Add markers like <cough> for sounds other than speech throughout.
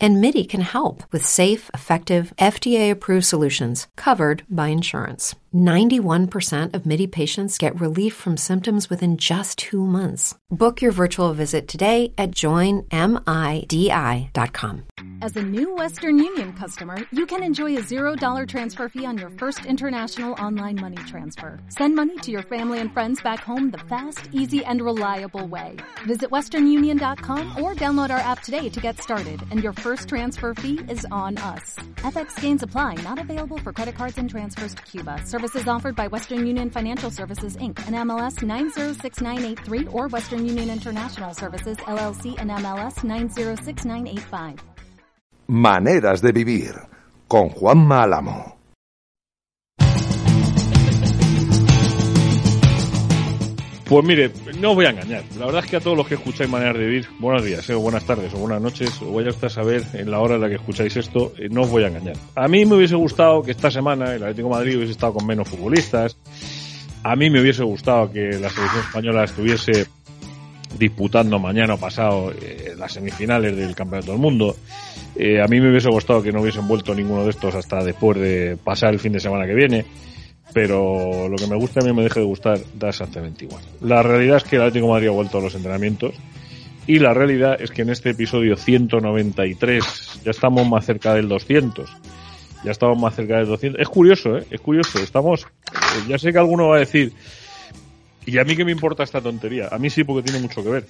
And MIDI can help with safe, effective, FDA approved solutions covered by insurance. 91% of MIDI patients get relief from symptoms within just two months. Book your virtual visit today at joinmidi.com. As a new Western Union customer, you can enjoy a $0 transfer fee on your first international online money transfer. Send money to your family and friends back home the fast, easy, and reliable way. Visit westernunion.com or download our app today to get started, and your first transfer fee is on us. FX gains apply, not available for credit cards and transfers to Cuba. Services offered by Western Union Financial Services Inc. and MLS 906983 or Western Union International Services LLC and MLS 906985. Maneras de vivir con Juan Álamo. Pues mire, no os voy a engañar. La verdad es que a todos los que escucháis Maneras de Vivir, buenos días, eh, o buenas tardes, o buenas noches, o vaya usted a saber en la hora en la que escucháis esto, eh, no os voy a engañar. A mí me hubiese gustado que esta semana el Atlético Madrid hubiese estado con menos futbolistas. A mí me hubiese gustado que la selección española estuviese disputando mañana o pasado eh, las semifinales del Campeonato del Mundo. Eh, a mí me hubiese gustado que no hubiesen vuelto ninguno de estos hasta después de pasar el fin de semana que viene, pero lo que me gusta a mí me deje de gustar da exactamente igual. La realidad es que el Atlético de Madrid ha vuelto a los entrenamientos y la realidad es que en este episodio 193 ya estamos más cerca del 200. Ya estamos más cerca del 200. Es curioso, ¿eh? Es curioso. Estamos, ya sé que alguno va a decir, y a mí que me importa esta tontería. A mí sí porque tiene mucho que ver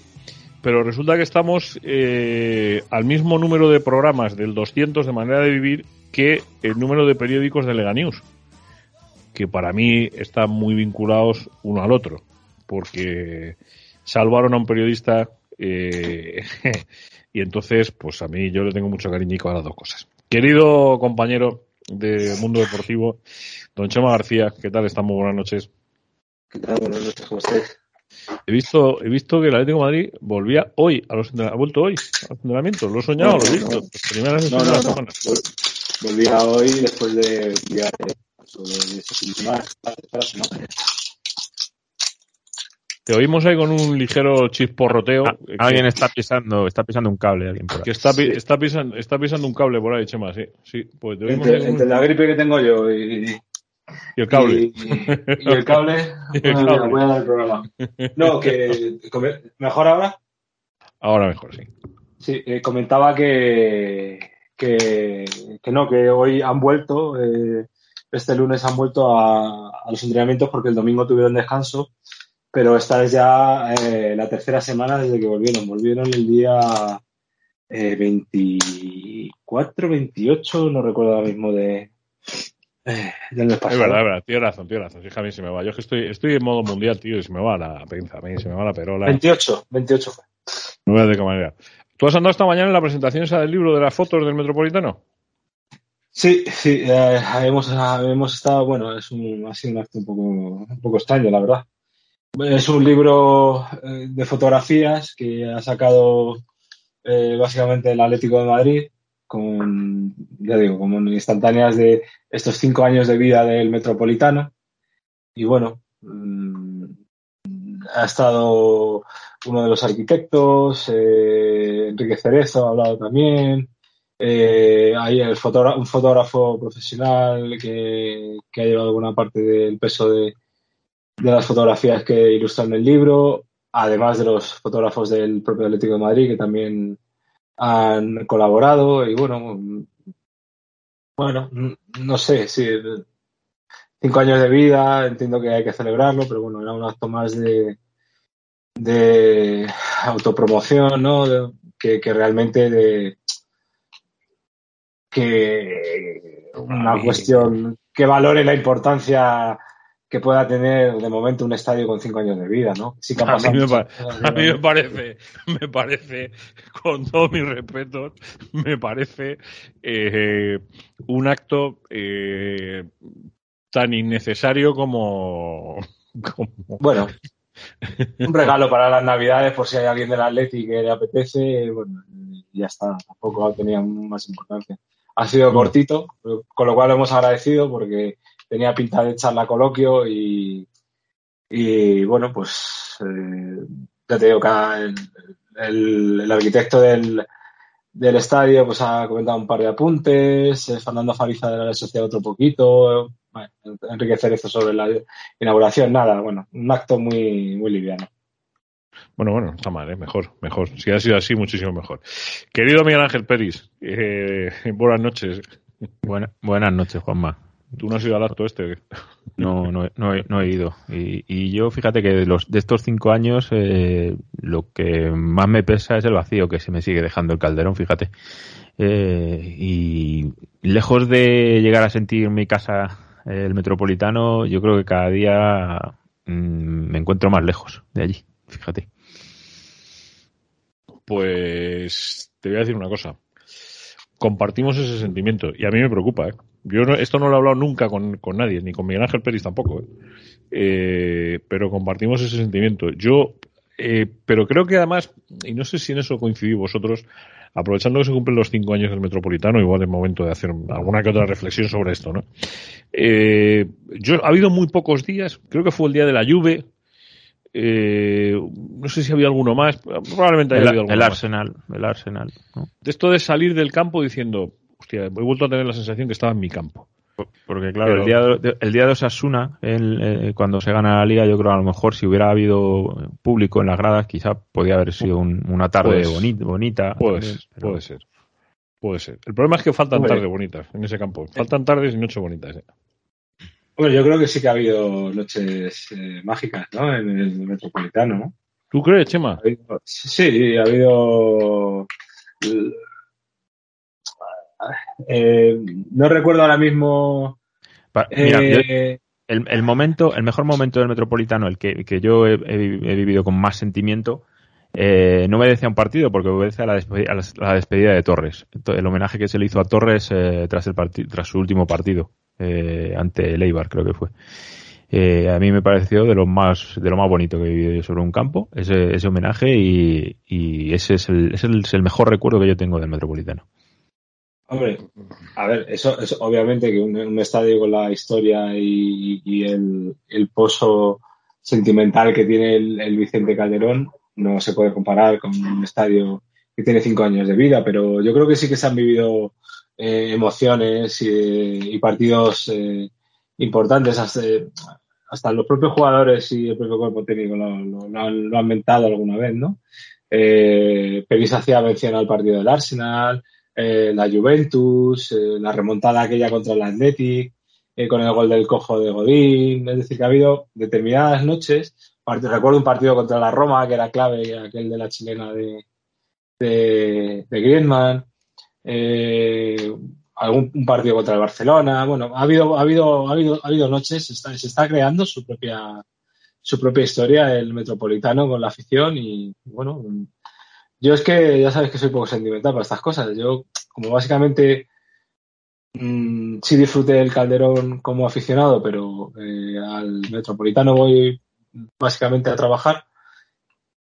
pero resulta que estamos eh, al mismo número de programas del 200 de manera de vivir que el número de periódicos de Lega News, que para mí están muy vinculados uno al otro, porque salvaron a un periodista eh, <laughs> y entonces, pues a mí yo le tengo mucho cariñico a las dos cosas. Querido compañero de Mundo Deportivo, don Chema García, ¿qué tal? Estamos buenas noches. ¿Qué tal? Buenas noches, ¿cómo estáis? He visto, he visto que el Atlético de Madrid volvía hoy a los ha vuelto hoy a los entrenamientos. Lo he soñado, No, lo he visto. no. No, no, Volvía hoy después de viaje sobre. Te oímos ahí con un ligero chisporroteo. Ah, eh, alguien está pisando, está pisando un cable, alguien por ahí. que está, Sí. está, pisando, está pisando un cable por ahí, Chema, sí. Sí, pues te oímos Entre, con entre un- la gripe que tengo yo y, y el cable. y, y el cable, <laughs> <laughs> Y el bueno, cable. mira, voy a dar el programa. No, que mejor ahora. Ahora mejor, sí. Sí, eh, comentaba que, que, que no, que hoy han vuelto, eh, este lunes han vuelto a, a los entrenamientos porque el domingo tuvieron descanso, pero esta es ya eh, la tercera semana desde que volvieron. Volvieron el día eh, 24, 28, no recuerdo ahora mismo de, eh, mes Es verdad, es verdad. Tienes razón, tienes razón. Sí, Javi, se me va. Yo es que estoy, estoy en modo mundial, tío, y se me va la pinza, a mí se me va la perola. 28, 28 fue. No veas de qué manera. ¿Tú has andado esta mañana en la presentación esa del libro de las fotos del Metropolitano? Sí, sí, eh, hemos, hemos estado, bueno, es un, ha sido un acto un poco, un poco extraño, la verdad. Es un libro eh, de fotografías que ha sacado eh, básicamente el Atlético de Madrid con, ya digo, como instantáneas de estos cinco años de vida del Metropolitano. Y bueno, mm, ha estado uno de los arquitectos, eh, Enrique Cerezo ha hablado también. Eh, hay el un fotógrafo profesional que, ha llevado buena parte del peso de, de las fotografías que ilustran el libro, además de los fotógrafos del propio Atlético de Madrid que también han colaborado. Y bueno, bueno, no sé, sí, cinco años de vida, entiendo que hay que celebrarlo, pero bueno, era un acto más de, de autopromoción, ¿no? Que realmente de que una Ay. cuestión que valore la importancia que pueda tener de momento un estadio con cinco años de vida, ¿no? Sí que A mí, me a mí me parece, me parece, con todos mis respetos, me parece eh, un acto eh, tan innecesario como, como Bueno, <laughs> un regalo para las navidades por si hay alguien del Atleti que le apetece, bueno, ya está, tampoco tenía más importancia. Ha sido cortito, con lo cual hemos agradecido porque tenía pinta de charla coloquio y, y bueno, pues eh, ya te digo que el, el, arquitecto del, del, estadio pues ha comentado un par de apuntes, eh, Fernando Fariza de la Sociedad otro poquito, bueno, enriquecer esto sobre la inauguración, nada, bueno, un acto muy, muy liviano. Bueno, bueno, está mal, ¿eh? mejor, mejor. Si ha sido así, muchísimo mejor. Querido Miguel Ángel Peris, eh, <laughs> buenas noches. buenas noches, Juanma. ¿Tú no has ido al acto este? No, no, no, he, no he ido. Y, y, yo, fíjate que de, los, de estos cinco años, eh, lo que más me pesa es el vacío que se me sigue dejando el calderón, fíjate. Eh, y lejos de llegar a sentir mi casa el metropolitano, yo creo que cada día mmm, me encuentro más lejos de allí, fíjate. Pues te voy a decir una cosa. Compartimos ese sentimiento y a mí me preocupa, ¿eh? Yo no, esto no lo he hablado nunca con, con nadie, ni con Miguel Ángel Pérez tampoco, ¿eh? Eh, pero compartimos ese sentimiento. Yo, eh, pero creo que además, y no sé si en eso coincidís vosotros, aprovechando que se cumplen los cinco años del Metropolitano, igual es momento de hacer alguna que otra reflexión sobre esto, ¿no? Eh, yo, ha habido muy pocos días, creo que fue el día de la lluvia, eh, no sé si había alguno más, probablemente haya el, habido alguno el más. Arsenal, el Arsenal. ¿no? De esto de salir del campo diciendo, hostia, he vuelto a tener la sensación que estaba en mi campo. Porque claro, Pero- el, día de, el día de Osasuna, el, eh, cuando se gana la liga, yo creo a lo mejor si hubiera habido público en las gradas, quizá podía haber sido un- una tarde Pues- boni- bonita. Ser, pero- puede ser. Puede ser. El problema es que faltan Hombre. tardes bonitas en ese campo. Faltan tardes y noches bonitas. ¿eh? Bueno, yo creo que sí que ha habido noches eh, mágicas, ¿no? En el Metropolitano, ¿no? ¿Tú crees, Chema? Ha habido- Sí, ha habido. eh, no recuerdo ahora mismo. Mira, yo- eh, el, el momento, el mejor momento del Metropolitano, el que, que yo he, he vi- he vivido con más sentimiento, eh, no obedece a un partido, porque obedece a la, despedida, a la- a la despedida de Torres. To- El homenaje que se le hizo a Torres eh, tras, el tras su último partido, eh, ante el Eibar, creo que fue. Eh, a mí me pareció de lo más de lo más bonito que he vivido yo sobre un campo, ese, ese homenaje, y, y ese es el, es el- es el mejor recuerdo que yo tengo del Metropolitano. Hombre, a ver, eso es obviamente que un, un estadio con la historia y, y el, el pozo sentimental que tiene el, el Vicente Calderón no se puede comparar con un estadio que tiene cinco años de vida, pero yo creo que sí que se han vivido eh, emociones y, partidos eh, importantes. Hasta, hasta los propios jugadores y el propio cuerpo técnico lo, lo- han, lo han mentado alguna vez, ¿no? Eh, hacía mención al partido del Arsenal, eh, la Juventus, eh, la remontada aquella contra el Athletic, eh, con el gol del cojo de Godín. Es decir, que ha habido determinadas noches. Recuerdo un partido contra la Roma que era clave, aquel de la chilena de, de, de. Eh, algún partido contra el Barcelona. Bueno, ha habido, ha habido, ha habido, ha habido noches. Se está, se está creando su propia, su propia historia el Metropolitano con la afición y bueno, yo es que ya sabes que soy poco sentimental para estas cosas. Yo, como básicamente mm, sí disfruté del Calderón como aficionado, pero eh, al Metropolitano voy básicamente a trabajar,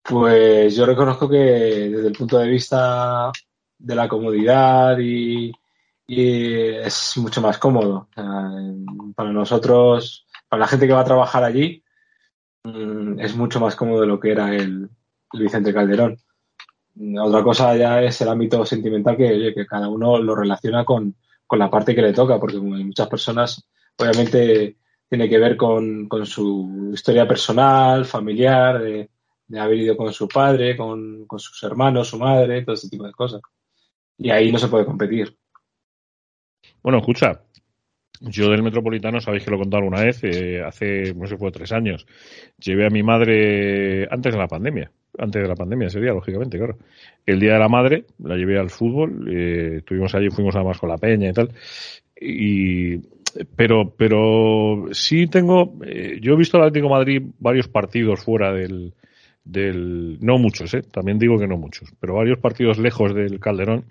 pues yo reconozco que desde el punto de vista de la comodidad y, es mucho más cómodo. Para nosotros, para la gente que va a trabajar allí, mm, es mucho más cómodo de lo que era el, Vicente Calderón. Otra cosa ya es el ámbito sentimental que, cada uno lo relaciona con, con la parte que le toca, porque muchas personas, obviamente tiene que ver con, con su historia personal, familiar, de, de haber ido con su padre, con, con sus hermanos, su madre, todo ese tipo de cosas. Y ahí no se puede competir. Bueno, escucha, yo del Metropolitano, sabéis que lo he contado alguna vez, eh, hace, no sé, fue tres años. Llevé a mi madre antes de la pandemia. Antes de la pandemia sería, lógicamente, claro. El día de la madre la llevé al fútbol, eh, estuvimos allí, fuimos además con la peña y tal. Y, pero, pero sí tengo, eh, yo he visto al Atlético Madrid varios partidos fuera del, del, no muchos, eh, también digo que no muchos, pero varios partidos lejos del Calderón.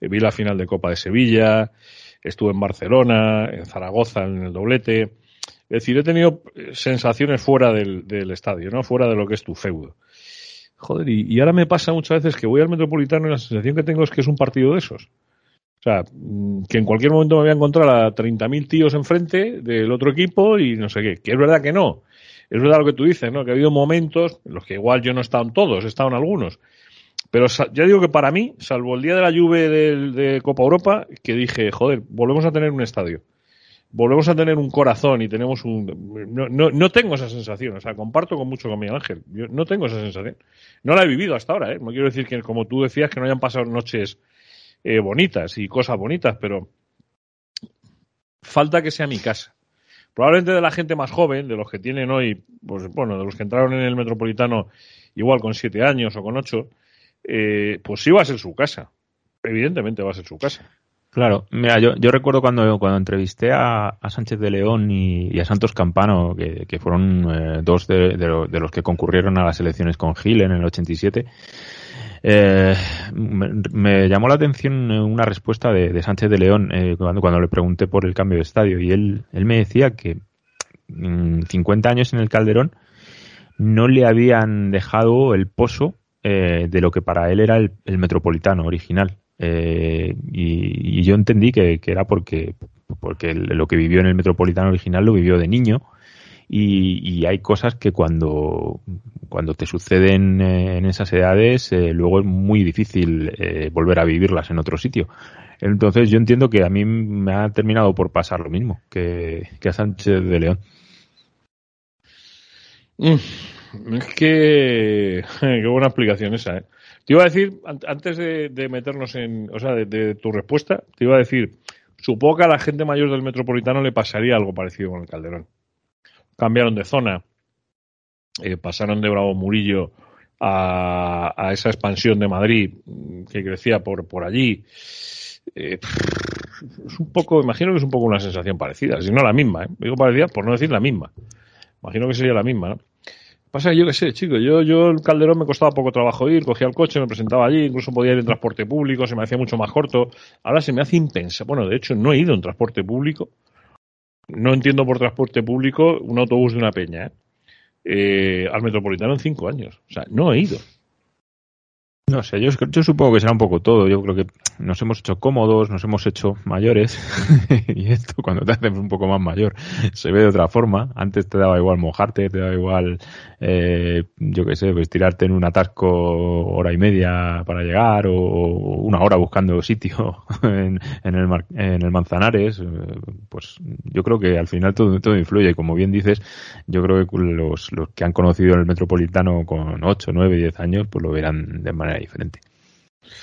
Eh, vi la final de Copa de Sevilla, estuve en Barcelona, en Zaragoza en el doblete. Es decir, he tenido eh, sensaciones fuera del, estadio, ¿no? Fuera de lo que es tu feudo. Joder, y, ahora me pasa muchas veces que voy al Metropolitano y la sensación que tengo es que es un partido de esos. O sea, mm, que en cualquier momento me voy a encontrar a 30.000 tíos enfrente del otro equipo y no sé qué. Que es verdad que no. Es verdad lo que tú dices, ¿no? Que ha habido momentos en los que igual yo no he estado en todos, he estado en algunos. Pero ya digo que para mí, salvo el día de la lluvia de Copa Europa, que dije, joder, volvemos a tener un estadio volvemos a tener un corazón y tenemos un... No, no, no, tengo esa sensación, o sea, comparto con mucho con Miguel Ángel, yo no tengo esa sensación. No la he vivido hasta ahora, ¿eh? No quiero decir que, como tú decías, que no hayan pasado noches eh, bonitas y cosas bonitas, pero falta que sea mi casa. Probablemente de la gente más joven, de los que tienen hoy, pues bueno, de los que entraron en el Metropolitano igual con siete años o con ocho, eh, pues sí va a ser su casa. Evidentemente va a ser su casa. Claro, mira, yo, yo recuerdo cuando, cuando entrevisté a, Sánchez de León y, a Santos Campano, que, fueron eh, dos de, los que concurrieron a las elecciones con Gil en el 87, eh, me, llamó la atención una respuesta de, Sánchez de León eh, cuando, le pregunté por el cambio de estadio y él, me decía que 50 mm, años en el Calderón no le habían dejado el pozo de lo que para él era el Metropolitano original. Eh, y, yo entendí que, era porque, porque lo que vivió en el Metropolitano original lo vivió de niño. Y, hay cosas que cuando, cuando te suceden eh, en esas edades, eh, luego es muy difícil volver a vivirlas en otro sitio. Entonces yo entiendo que a mí me ha terminado por pasar lo mismo que, a Sánchez de León. Mm, es que <laughs> qué buena explicación esa, ¿eh? Te iba a decir, antes de, meternos en, o sea, de, tu respuesta, te iba a decir, supongo que a la gente mayor del Metropolitano le pasaría algo parecido con el Calderón. Cambiaron de zona, eh, pasaron de Bravo Murillo a, esa expansión de Madrid mm, que crecía por, por allí. Eh, es un poco, imagino que es un poco una sensación parecida, si no la misma, ¿eh? digo parecida por no decir la misma. Imagino que sería la misma. Pasa que yo qué sé, chicos, yo, yo el Calderón me costaba poco trabajo ir, cogía el coche, me presentaba allí, incluso podía ir en transporte público, se me hacía mucho más corto. Ahora se me hace impensable. Bueno, de hecho, no he ido en transporte público. No entiendo por transporte público un autobús de una peña, ¿eh? Eh, al metropolitano en cinco años. O sea, no he ido. No sé, yo, supongo que será un poco todo. Yo creo que nos hemos hecho cómodos, nos hemos hecho mayores. <laughs> y esto, cuando te haces un poco más mayor, se ve de otra forma. Antes te daba igual mojarte, te daba igual, eh, yo qué sé, pues tirarte en un atasco hora y media para llegar o, una hora buscando sitio <laughs> en, el, en el Manzanares. Pues yo creo que al final todo, todo influye. Y como bien dices, yo creo que los, los que han conocido el metropolitano con 8, 9, 10 años, pues lo verán de manera diferente.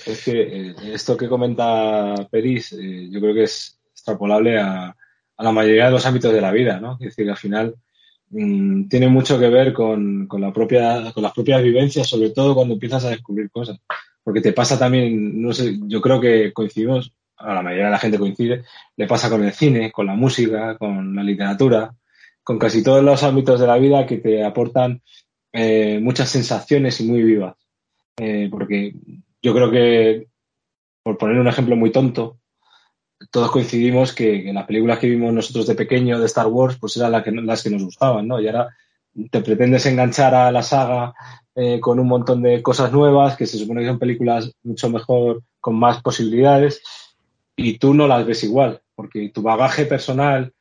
Es que eh, esto que comenta Peris, eh, yo creo que es extrapolable a, la mayoría de los ámbitos de la vida, ¿no? Es decir, al final mm, tiene mucho que ver con, la propia, con las propias vivencias, sobre todo cuando empiezas a descubrir cosas. Porque te pasa también, no sé, yo creo que coincidimos, a la mayoría de la gente coincide, le pasa con el cine, con la música, con la literatura, con casi todos los ámbitos de la vida que te aportan eh, muchas sensaciones y muy vivas. Eh, porque yo creo que, por poner un ejemplo muy tonto, todos coincidimos que, las películas que vimos nosotros de pequeño de Star Wars, pues eran las que, las que nos gustaban, ¿no? Y ahora te pretendes enganchar a la saga eh, con un montón de cosas nuevas, que se supone que son películas mucho mejor, con más posibilidades, y tú no las ves igual, porque tu bagaje personal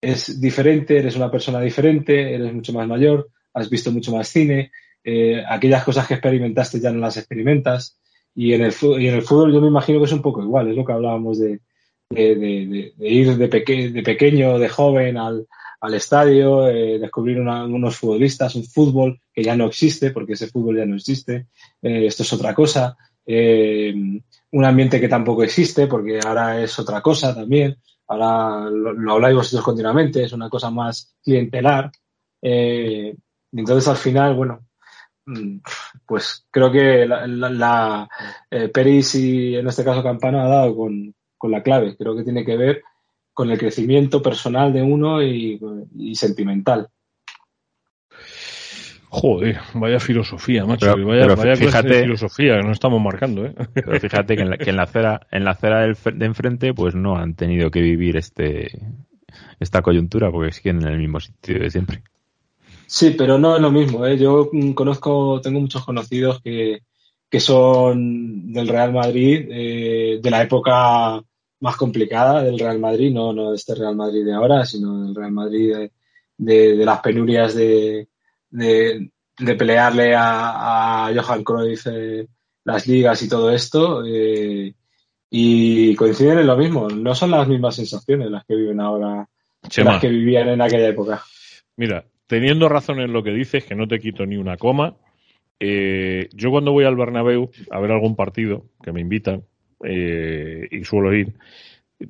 es diferente, eres una persona diferente, eres mucho más mayor, has visto mucho más cine, eh, aquellas cosas que experimentaste ya no las experimentas. Y en, el, y en el fútbol yo me imagino que es un poco igual, es lo que hablábamos de, ir de, pequeño, de joven al, estadio, eh, descubrir unos futbolistas, un fútbol que ya no existe, porque ese fútbol ya no existe, eh, esto es otra cosa, un ambiente que tampoco existe, porque ahora es otra cosa también, ahora lo, habláis vosotros continuamente, es una cosa más clientelar. entonces al final, bueno, pues creo que la, eh, Peris y en este caso Campana ha dado con, la clave. Creo que tiene que ver con el crecimiento personal de uno y, sentimental. Joder, vaya filosofía, macho. vaya, fíjate, filosofía que nos estamos marcando, ¿eh? <laughs> Pero fíjate que en la, que en la acera, en la acera de enfrente, pues no han tenido que vivir este esta coyuntura porque siguen en el mismo sitio de siempre. Sí, pero no es lo mismo. ¿eh? Yo mm, conozco, tengo muchos conocidos que, que son del Real Madrid, eh, de la época más complicada del Real Madrid, no, no de este Real Madrid de ahora, sino del Real Madrid de, de, las penurias de, de, pelearle a, a Johan Cruyff eh, las ligas y todo esto. Eh, y coinciden en lo mismo, no son las mismas sensaciones las que viven ahora, las que vivían en aquella época. Mira, teniendo razón en lo que dices, que no te quito ni una coma, eh, yo cuando voy al Bernabéu a ver algún partido que me invitan eh, y suelo ir,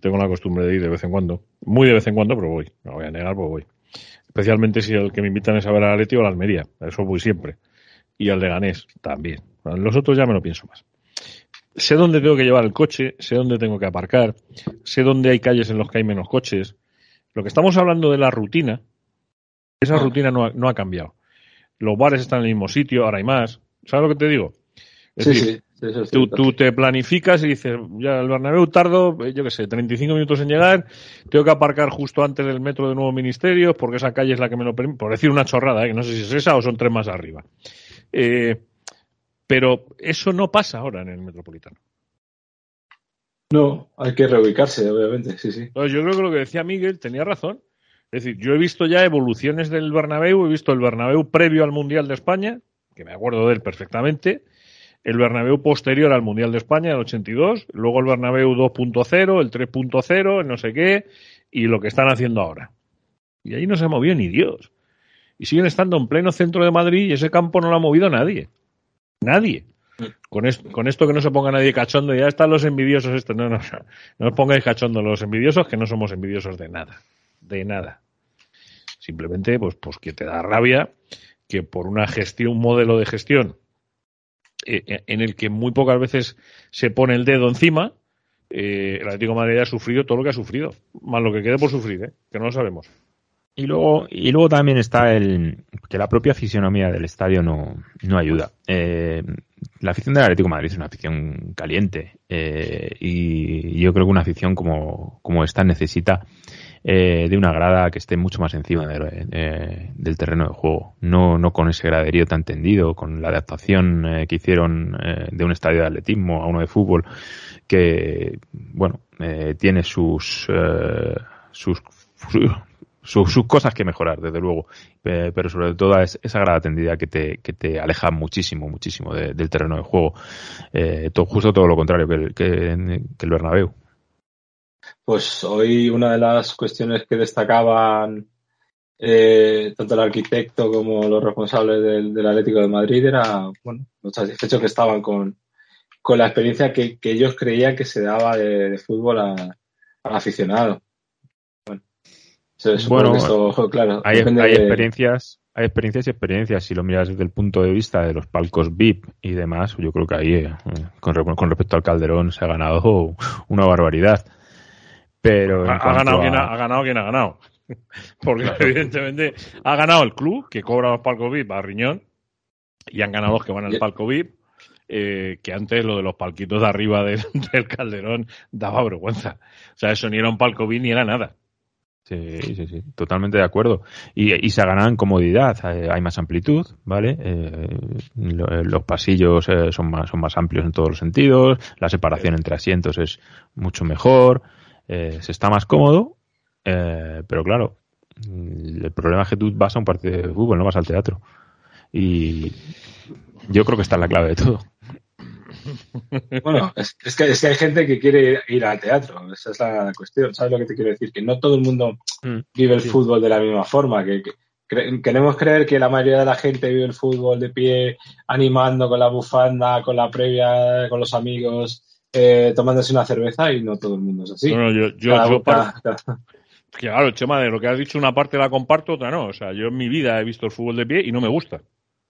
tengo la costumbre de ir de vez en cuando, muy de vez en cuando, pero voy, no voy a negar, pues voy. Especialmente si el que me invitan es a ver al Atleti o a la Almería, eso voy siempre. Y al de Ganés también. Los otros ya me lo pienso más. Sé dónde tengo que llevar el coche, sé dónde tengo que aparcar, sé dónde hay calles en los que hay menos coches. Lo que estamos hablando de la rutina, esa rutina no ha, no ha cambiado. Los bares están en el mismo sitio, ahora hay más. ¿Sabes lo que te digo? sí, sí. Tú, tú, te planificas y dices, ya el Bernabéu tardo, eh, yo qué sé, 35 minutos en llegar, tengo que aparcar justo antes del metro de Nuevo Ministerio porque esa calle es la que me lo permite, por decir una chorrada, ¿eh? que no sé si es esa o son tres más arriba. Eh, pero eso no pasa ahora en el Metropolitano. No, hay que reubicarse, obviamente, sí, sí. yo creo que lo que decía Miguel tenía razón. Es decir, yo he visto ya evoluciones del Bernabéu, he visto el Bernabéu previo al Mundial de España, que me acuerdo de él perfectamente, el Bernabéu posterior al Mundial de España, el 82, luego el Bernabéu 2.0, el 3.0, el no sé qué, y lo que están haciendo ahora. Y ahí no se ha movido ni Dios. Y siguen estando en pleno centro de Madrid y ese campo no lo ha movido nadie. Nadie. Con esto, esto que no se ponga nadie cachondo, ya están los envidiosos estos. No, no, no, no os pongáis cachondo los envidiosos, que no somos envidiosos de nada. De nada. Simplemente, pues, pues que te da rabia que por una gestión, un modelo de gestión eh, eh, en el que muy pocas veces se pone el dedo encima, eh, el Atlético Madrid ha sufrido todo lo que ha sufrido, más lo que quede por sufrir, que no lo sabemos. Y luego, y luego también está el que la propia fisionomía del estadio no, no ayuda. La afición del Atlético Madrid es una afición caliente y yo creo que una afición como, como esta necesita eh, de una grada que esté mucho más encima de, del terreno de juego. No, no con ese graderío tan tendido, con la adaptación eh, que hicieron eh, de un estadio de atletismo a uno de fútbol que, bueno, tiene sus, sus, sus, cosas que mejorar, desde luego, pero sobre todo es esa grada tendida que te, que te aleja muchísimo, muchísimo del terreno de juego. justo todo lo contrario que el, que, que el Bernabéu. Pues hoy una de las cuestiones que destacaban eh, tanto el arquitecto como los responsables del, del, Atlético de Madrid era, bueno, los satisfechos que estaban con, con la experiencia que, que, ellos creían que se daba de, de fútbol a, al aficionado. Bueno, bueno esto, claro, hay, hay experiencias, hay experiencias y experiencias. Si lo miras desde el punto de vista de los palcos VIP y demás, yo creo que ahí, eh, con, con respecto al Calderón, se ha ganado una barbaridad. Pero ha, ganado quien ha, ganado quien ha ganado. Porque evidentemente ha ganado el club que cobra los palcos VIP a riñón y han ganado los que van al palco VIP. Eh, que antes lo de los palquitos de arriba del, <laughs> del, Calderón daba vergüenza. O sea, eso ni era un palco VIP ni era nada. Sí, sí, sí, totalmente de acuerdo. Y, y se ha ganado en comodidad, eh, hay más amplitud, ¿vale? Eh, los pasillos eh, son, más, son más amplios en todos los sentidos, la separación entre asientos es mucho mejor, eh, se está más cómodo, eh, pero claro, el problema es que tú vas a un partido de fútbol, no vas al teatro. Y yo creo que está en la clave de todo. Bueno, <laughs> es, es, que, es, que, hay gente que quiere ir al teatro, esa es la cuestión. ¿Sabes lo que te quiero decir? Que no todo el mundo mm, vive el sí. fútbol de la misma forma. Que, que cre queremos creer que la mayoría de la gente vive el fútbol de pie, animando con la bufanda, con la previa, con los amigos, eh, tomándose una cerveza y no todo el mundo es así. No, no, yo, yo, cada, yo cada, cada... Claro, Chema, de lo que has dicho, una parte la comparto, otra no. O sea, yo en mi vida he visto el fútbol de pie y no me gusta.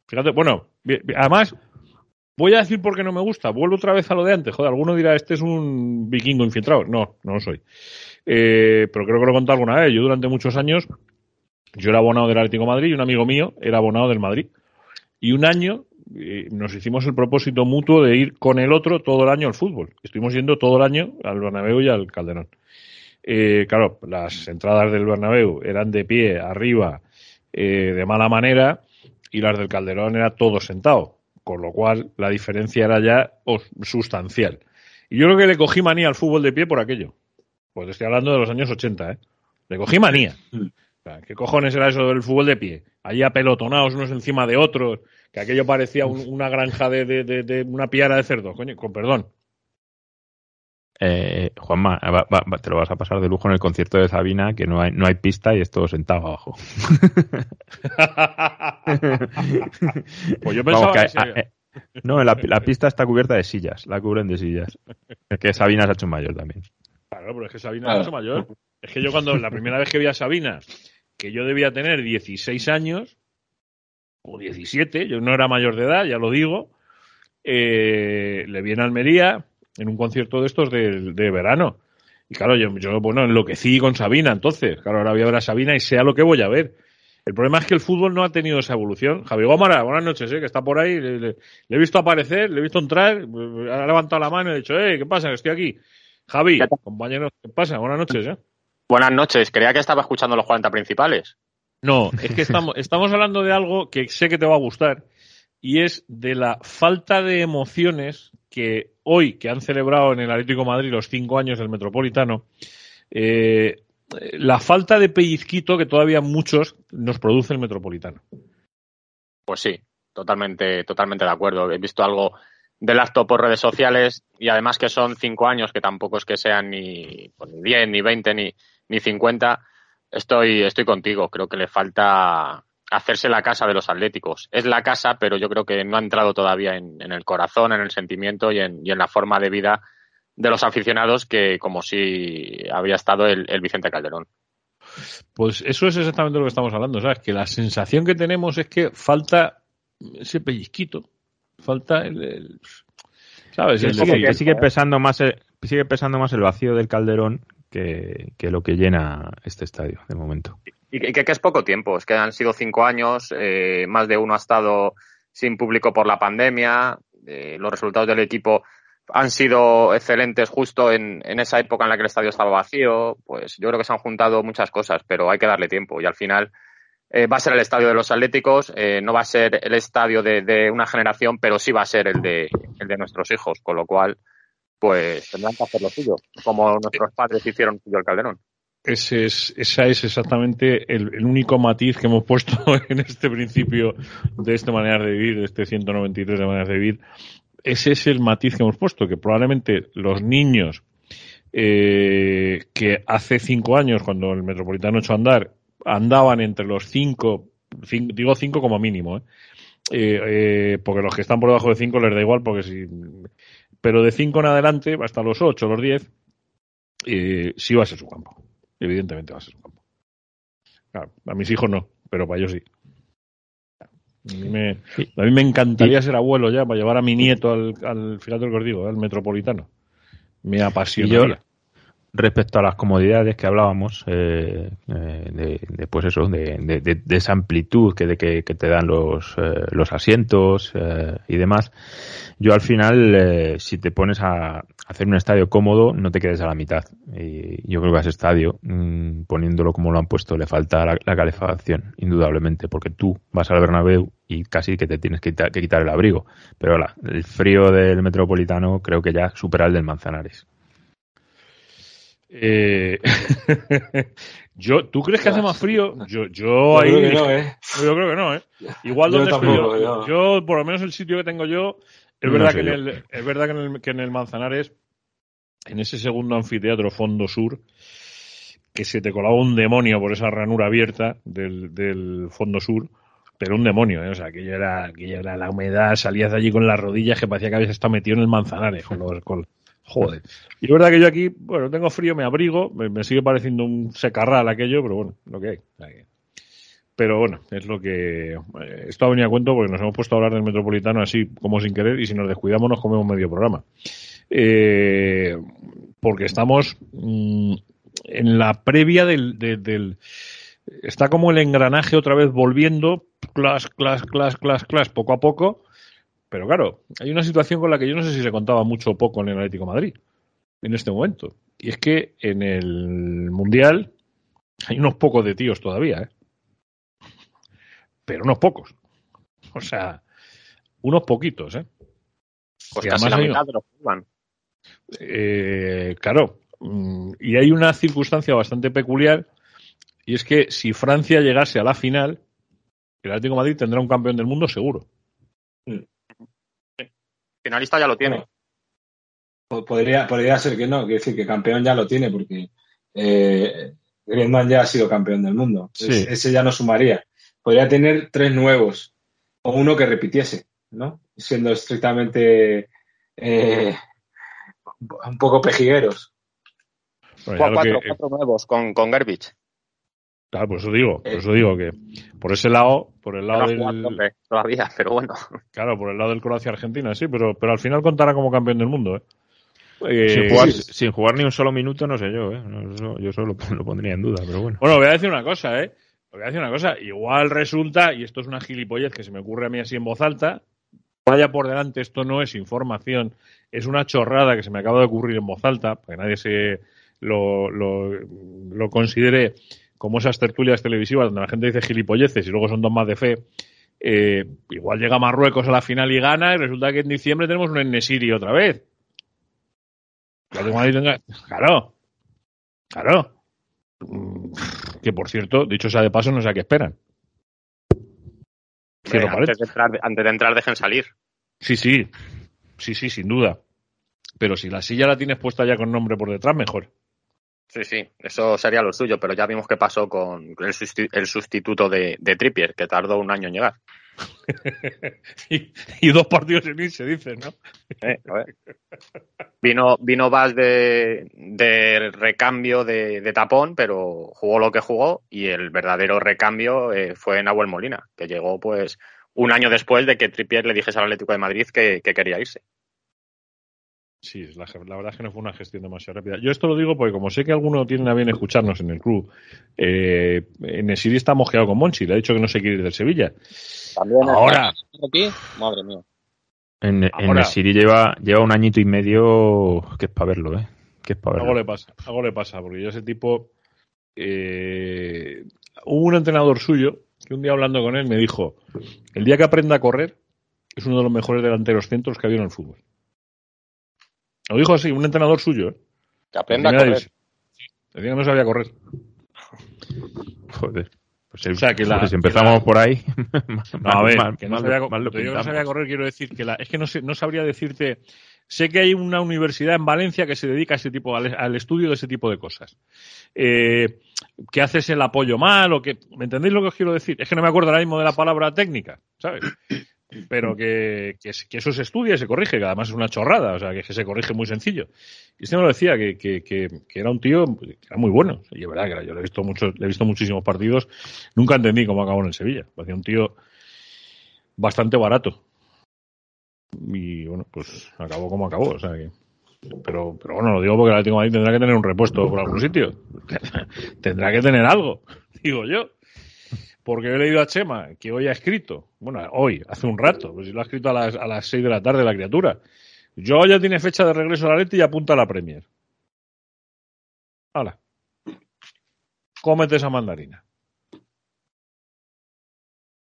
Fíjate, bueno, además, voy a decir por qué no me gusta. Vuelvo otra vez a lo de antes. Joder, alguno dirá, este es un vikingo infiltrado. No, no lo soy. Eh, pero creo que lo he contado alguna vez. Yo durante muchos años, yo era abonado del Atlético de Madrid y un amigo mío era abonado del Madrid. Y un año nos hicimos el propósito mutuo de ir con el otro todo el año al fútbol. Estuvimos yendo todo el año al Bernabéu y al Calderón. Eh, claro, las entradas del Bernabéu eran de pie, arriba, eh, de mala manera y las del Calderón era todo sentado, con lo cual la diferencia era ya sustancial. Y yo creo que le cogí manía al fútbol de pie por aquello. Pues estoy hablando de los años 80, ¿eh? Le cogí manía. ¿Qué cojones era eso del fútbol de pie? Allí apelotonados unos encima de otros, que aquello parecía una granja de, de, una piara de cerdos, coño, con perdón. Eh, Juanma, te lo vas a pasar de lujo en el concierto de Sabina, que no hay, no hay pista y es todo sentado abajo. <laughs> pues yo pensaba que, eh, No, la, pista está cubierta de sillas, la cubren de sillas. Es que Sabina se ha hecho mayor también. Claro, pero es que Sabina se ha hecho mayor. Es que yo cuando la primera vez que vi a Sabina, que yo debía tener 16 años, o 17, yo no era mayor de edad, ya lo digo, eh, le vi en Almería en un concierto de estos de, verano. Y claro, yo, yo, bueno, enloquecí con Sabina entonces. Claro, ahora voy a ver a Sabina y sea lo que voy a ver. El problema es que el fútbol no ha tenido esa evolución. Javi Gómara, buenas noches, ¿eh? que está por ahí. Le, he visto aparecer, le he visto entrar, ha levantado la mano y ha dicho, eh, ¿qué pasa? Estoy aquí. Javi, compañero, ¿qué pasa? Buenas noches, ¿eh? Buenas noches, creía que estaba escuchando los 40 principales. No, es que estamos, <laughs> estamos hablando de algo que sé que te va a gustar y es de la falta de emociones que hoy, que han celebrado en el Atlético Madrid los cinco años del Metropolitano, eh, la falta de pellizquito que todavía muchos nos produce el Metropolitano. Pues sí, totalmente, totalmente de acuerdo. He visto algo del acto por redes sociales y además que son cinco años, que tampoco es que sean ni, pues, ni 10, ni 20, ni, ni 50. Estoy, estoy contigo. Creo que le falta hacerse la casa de los atléticos. Es la casa, pero yo creo que no ha entrado todavía en, el corazón, en el sentimiento y en, y en, la forma de vida de los aficionados que como si había estado el, Vicente Calderón. Pues eso es exactamente lo que estamos hablando, ¿sabes? Que la sensación que tenemos es que falta ese pellizquito, falta el, ¿sabes? sigue, sigue, pesando más el, sigue pesando más el vacío del Calderón que, lo que llena este estadio de momento. Y que, es poco tiempo, es que han sido cinco años, eh, más de uno ha estado sin público por la pandemia, eh, los resultados del equipo han sido excelentes justo en, esa época en la que el estadio estaba vacío, pues yo creo que se han juntado muchas cosas, pero hay que darle tiempo y al final eh, va a ser el estadio de los Atléticos, no va a ser el estadio de, una generación, pero sí va a ser el de, el de nuestros hijos, con lo cual pues tendrán que hacer lo suyo, como nuestros padres hicieron suyo el Calderón. Ese es, esa es exactamente el, único matiz que hemos puesto <laughs> en este principio de esta manera de vivir, de este 193 de maneras de vivir. Ese es el matiz que hemos puesto, que probablemente los niños eh, que hace cinco años, cuando el Metropolitano echó a andar, andaban entre los cinco, digo cinco como mínimo, ¿eh? Eh, porque los que están por debajo de cinco les da igual, porque si pero de 5 en adelante, hasta los 8, los 10, eh, sí va a ser su campo. Evidentemente va a ser su campo. a mis hijos no, pero para ellos sí. A mí me, a mí me encantaría ser abuelo ya para llevar a mi nieto al, al fíjate lo que os digo, al metropolitano. Me apasiona. Respecto a las comodidades que hablábamos, eh, eh, de, pues eso, de, de, esa amplitud que, de que, te dan los, los asientos y demás, yo al final, eh, si te pones a hacer un estadio cómodo, no te quedes a la mitad. Y yo creo que a ese estadio, mm, poniéndolo como lo han puesto, le falta la, calefacción, indudablemente, porque tú vas al Bernabéu y casi que te tienes que quitar, el abrigo. Pero el frío del Metropolitano creo que ya supera el del Manzanares. Eh, <laughs> yo, ¿Tú crees que hace más frío? Yo, yo, ahí. Creo que no, ¿eh? Yo creo que no, ¿eh? Igual donde estoy yo, yo, por lo menos el sitio que tengo yo, es verdad, que en, el, es verdad que en, el, que en el Manzanares, en ese segundo anfiteatro fondo sur, que se te colaba un demonio por esa ranura abierta del, del fondo sur, pero un demonio, ¿eh? o sea, aquello era, aquello era la humedad, salías de allí con las rodillas que parecía que habías estado metido en el Manzanares, con los, con, joder. Y es verdad que yo aquí, bueno, tengo frío, me abrigo, me, sigue pareciendo un secarral aquello, pero bueno, lo que hay. Pero bueno, es lo que. Eh, esto ha venido a cuento porque nos hemos puesto a hablar del metropolitano así como sin querer y si nos descuidamos nos comemos medio programa. Eh, porque estamos mm, en la previa del, del, Está como el engranaje otra vez volviendo, clas, clas, clas, clas, clas, poco a poco. Pero claro, hay una situación con la que yo no sé si se contaba mucho o poco en el Atlético Madrid en este momento. Y es que en el Mundial hay unos pocos de tíos todavía, ¿eh? pero unos pocos. O sea, unos poquitos, ¿eh? Pues casi además la mitad de los juegan. Eh, claro, mm, y hay una circunstancia bastante peculiar, y es que si Francia llegase a la final, el Atlético de Madrid tendrá un campeón del mundo seguro. Finalista ya lo tiene. Po- Podría, podría ser que no, quiero decir que campeón ya lo tiene porque eh, Griezmann ya ha sido campeón del mundo. Sí. Ese ya no sumaría. Podría tener tres nuevos o uno que repitiese, ¿no? Siendo estrictamente eh, un poco pejigueros. Bueno, Juega lo cuatro, que- cuatro nuevos con, con Gerbich. Claro, por eso digo, por eso digo que por ese lado, por el lado del, tope todavía, pero bueno. claro, por el lado del Croacia-Argentina, sí, pero, pero al final contará como campeón del mundo, ¿eh? Eh, sin, jugar, sí. sin jugar ni un solo minuto, no sé yo, ¿eh? No, eso- yo solo <laughs> lo pondría en duda, pero bueno. Bueno, voy a decir una cosa, ¿eh? Voy a decir una cosa. Igual resulta, y esto es una gilipollez que se me ocurre a mí así en voz alta, vaya por delante, esto no es información, es una chorrada que se me acaba de ocurrir en voz alta, para que nadie se lo, lo, lo considere como esas tertulias televisivas donde la gente dice gilipolleces y luego son dos más de fe. Eh, igual llega Marruecos a la final y gana y resulta que en diciembre tenemos un Enesiri otra vez. Claro, claro. Mm, Que por cierto, dicho sea de paso, no sé a qué esperan. Eh, antes, de entrar, antes de entrar, dejen salir. Sí, sí. Sí, sí, sin duda. Pero si la silla la tienes puesta ya con nombre por detrás, mejor. Sí, sí, eso sería lo suyo, pero ya vimos qué pasó con el, el sustituto de, de Trippier, que tardó un año en llegar. <laughs> y, y dos partidos en irse, dicen, ¿no? Eh, a ver. Vino, vino Vas de, de recambio de, de tapón, pero jugó lo que jugó y el verdadero recambio eh, fue Nahuel Molina, que llegó pues un año después de que Trippier le dijese al Atlético de Madrid que, que quería irse. Sí, la, la verdad es que no fue una gestión demasiado rápida. Yo esto lo digo porque como sé que alguno tiene a bien escucharnos en el club, eh, Nesiri está mosqueado con Monchi, le ha dicho que no se quiere ir del Sevilla. También Ahora. aquí, madre mía. En, en el Siri lleva, lleva un añito y medio que es para verlo, ¿eh? Que es para Algo verlo. le pasa, algo le pasa, porque yo ese tipo. eh, hubo un entrenador suyo que un día hablando con él me dijo: el día que aprenda a correr es uno de los mejores delanteros centros que ha habido en el fútbol. Lo dijo así, un entrenador suyo. ¿eh? Que aprenda a Tenía correr. Decía que no sabía correr. Joder. Pues, O sea, que la- pues si empezamos por ahí. <laughs> No, a ver, mal- que no mal- sabía, mal que no sabía correr, quiero decir que la, es que no, sé, no sabría decirte. Sé que hay una universidad en Valencia que se dedica a ese tipo, al, al estudio de ese tipo de cosas. Eh, que haces el apoyo mal o que. ¿Me entendéis lo que os quiero decir? Es que no me acuerdo ahora mismo de la palabra técnica, ¿sabes? Pero que, que, eso se estudia y se corrige, que además es una chorrada, o sea, que, se corrige muy sencillo. Y me lo decía, que, que, era un tío que era muy bueno. Y es verdad que era- yo le he visto muchos, le he visto muchísimos partidos. Nunca entendí cómo acabó en el Sevilla. Parecía un tío bastante barato. Y bueno, pues acabó como acabó. O sea que, pero, pero bueno, lo digo porque el Atlético de Madrid tendrá que tener un repuesto por algún sitio. <laughs> tendrá que tener algo, <laughs> digo yo. Porque he leído a Chema que hoy ha escrito, bueno, hoy, hace un rato, pues lo ha escrito a las, a las 6 de la tarde la criatura. Yo ya tiene fecha de regreso a la Leti y apunta a la Premier. Hala. Cómete esa mandarina.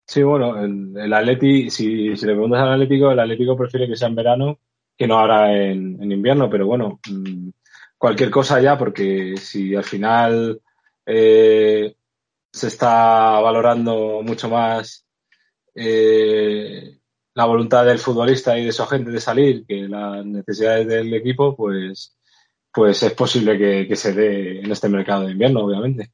Sí, bueno, el, el Atleti, si, si le preguntas al Atlético, el Atlético prefiere que sea en verano que no ahora en, en invierno, pero bueno, mm, cualquier cosa ya, porque si al final eh, se está valorando mucho más eh, la voluntad del futbolista y de su agente de salir que las necesidades del equipo, pues, pues es posible que, que se dé en este mercado de invierno, obviamente.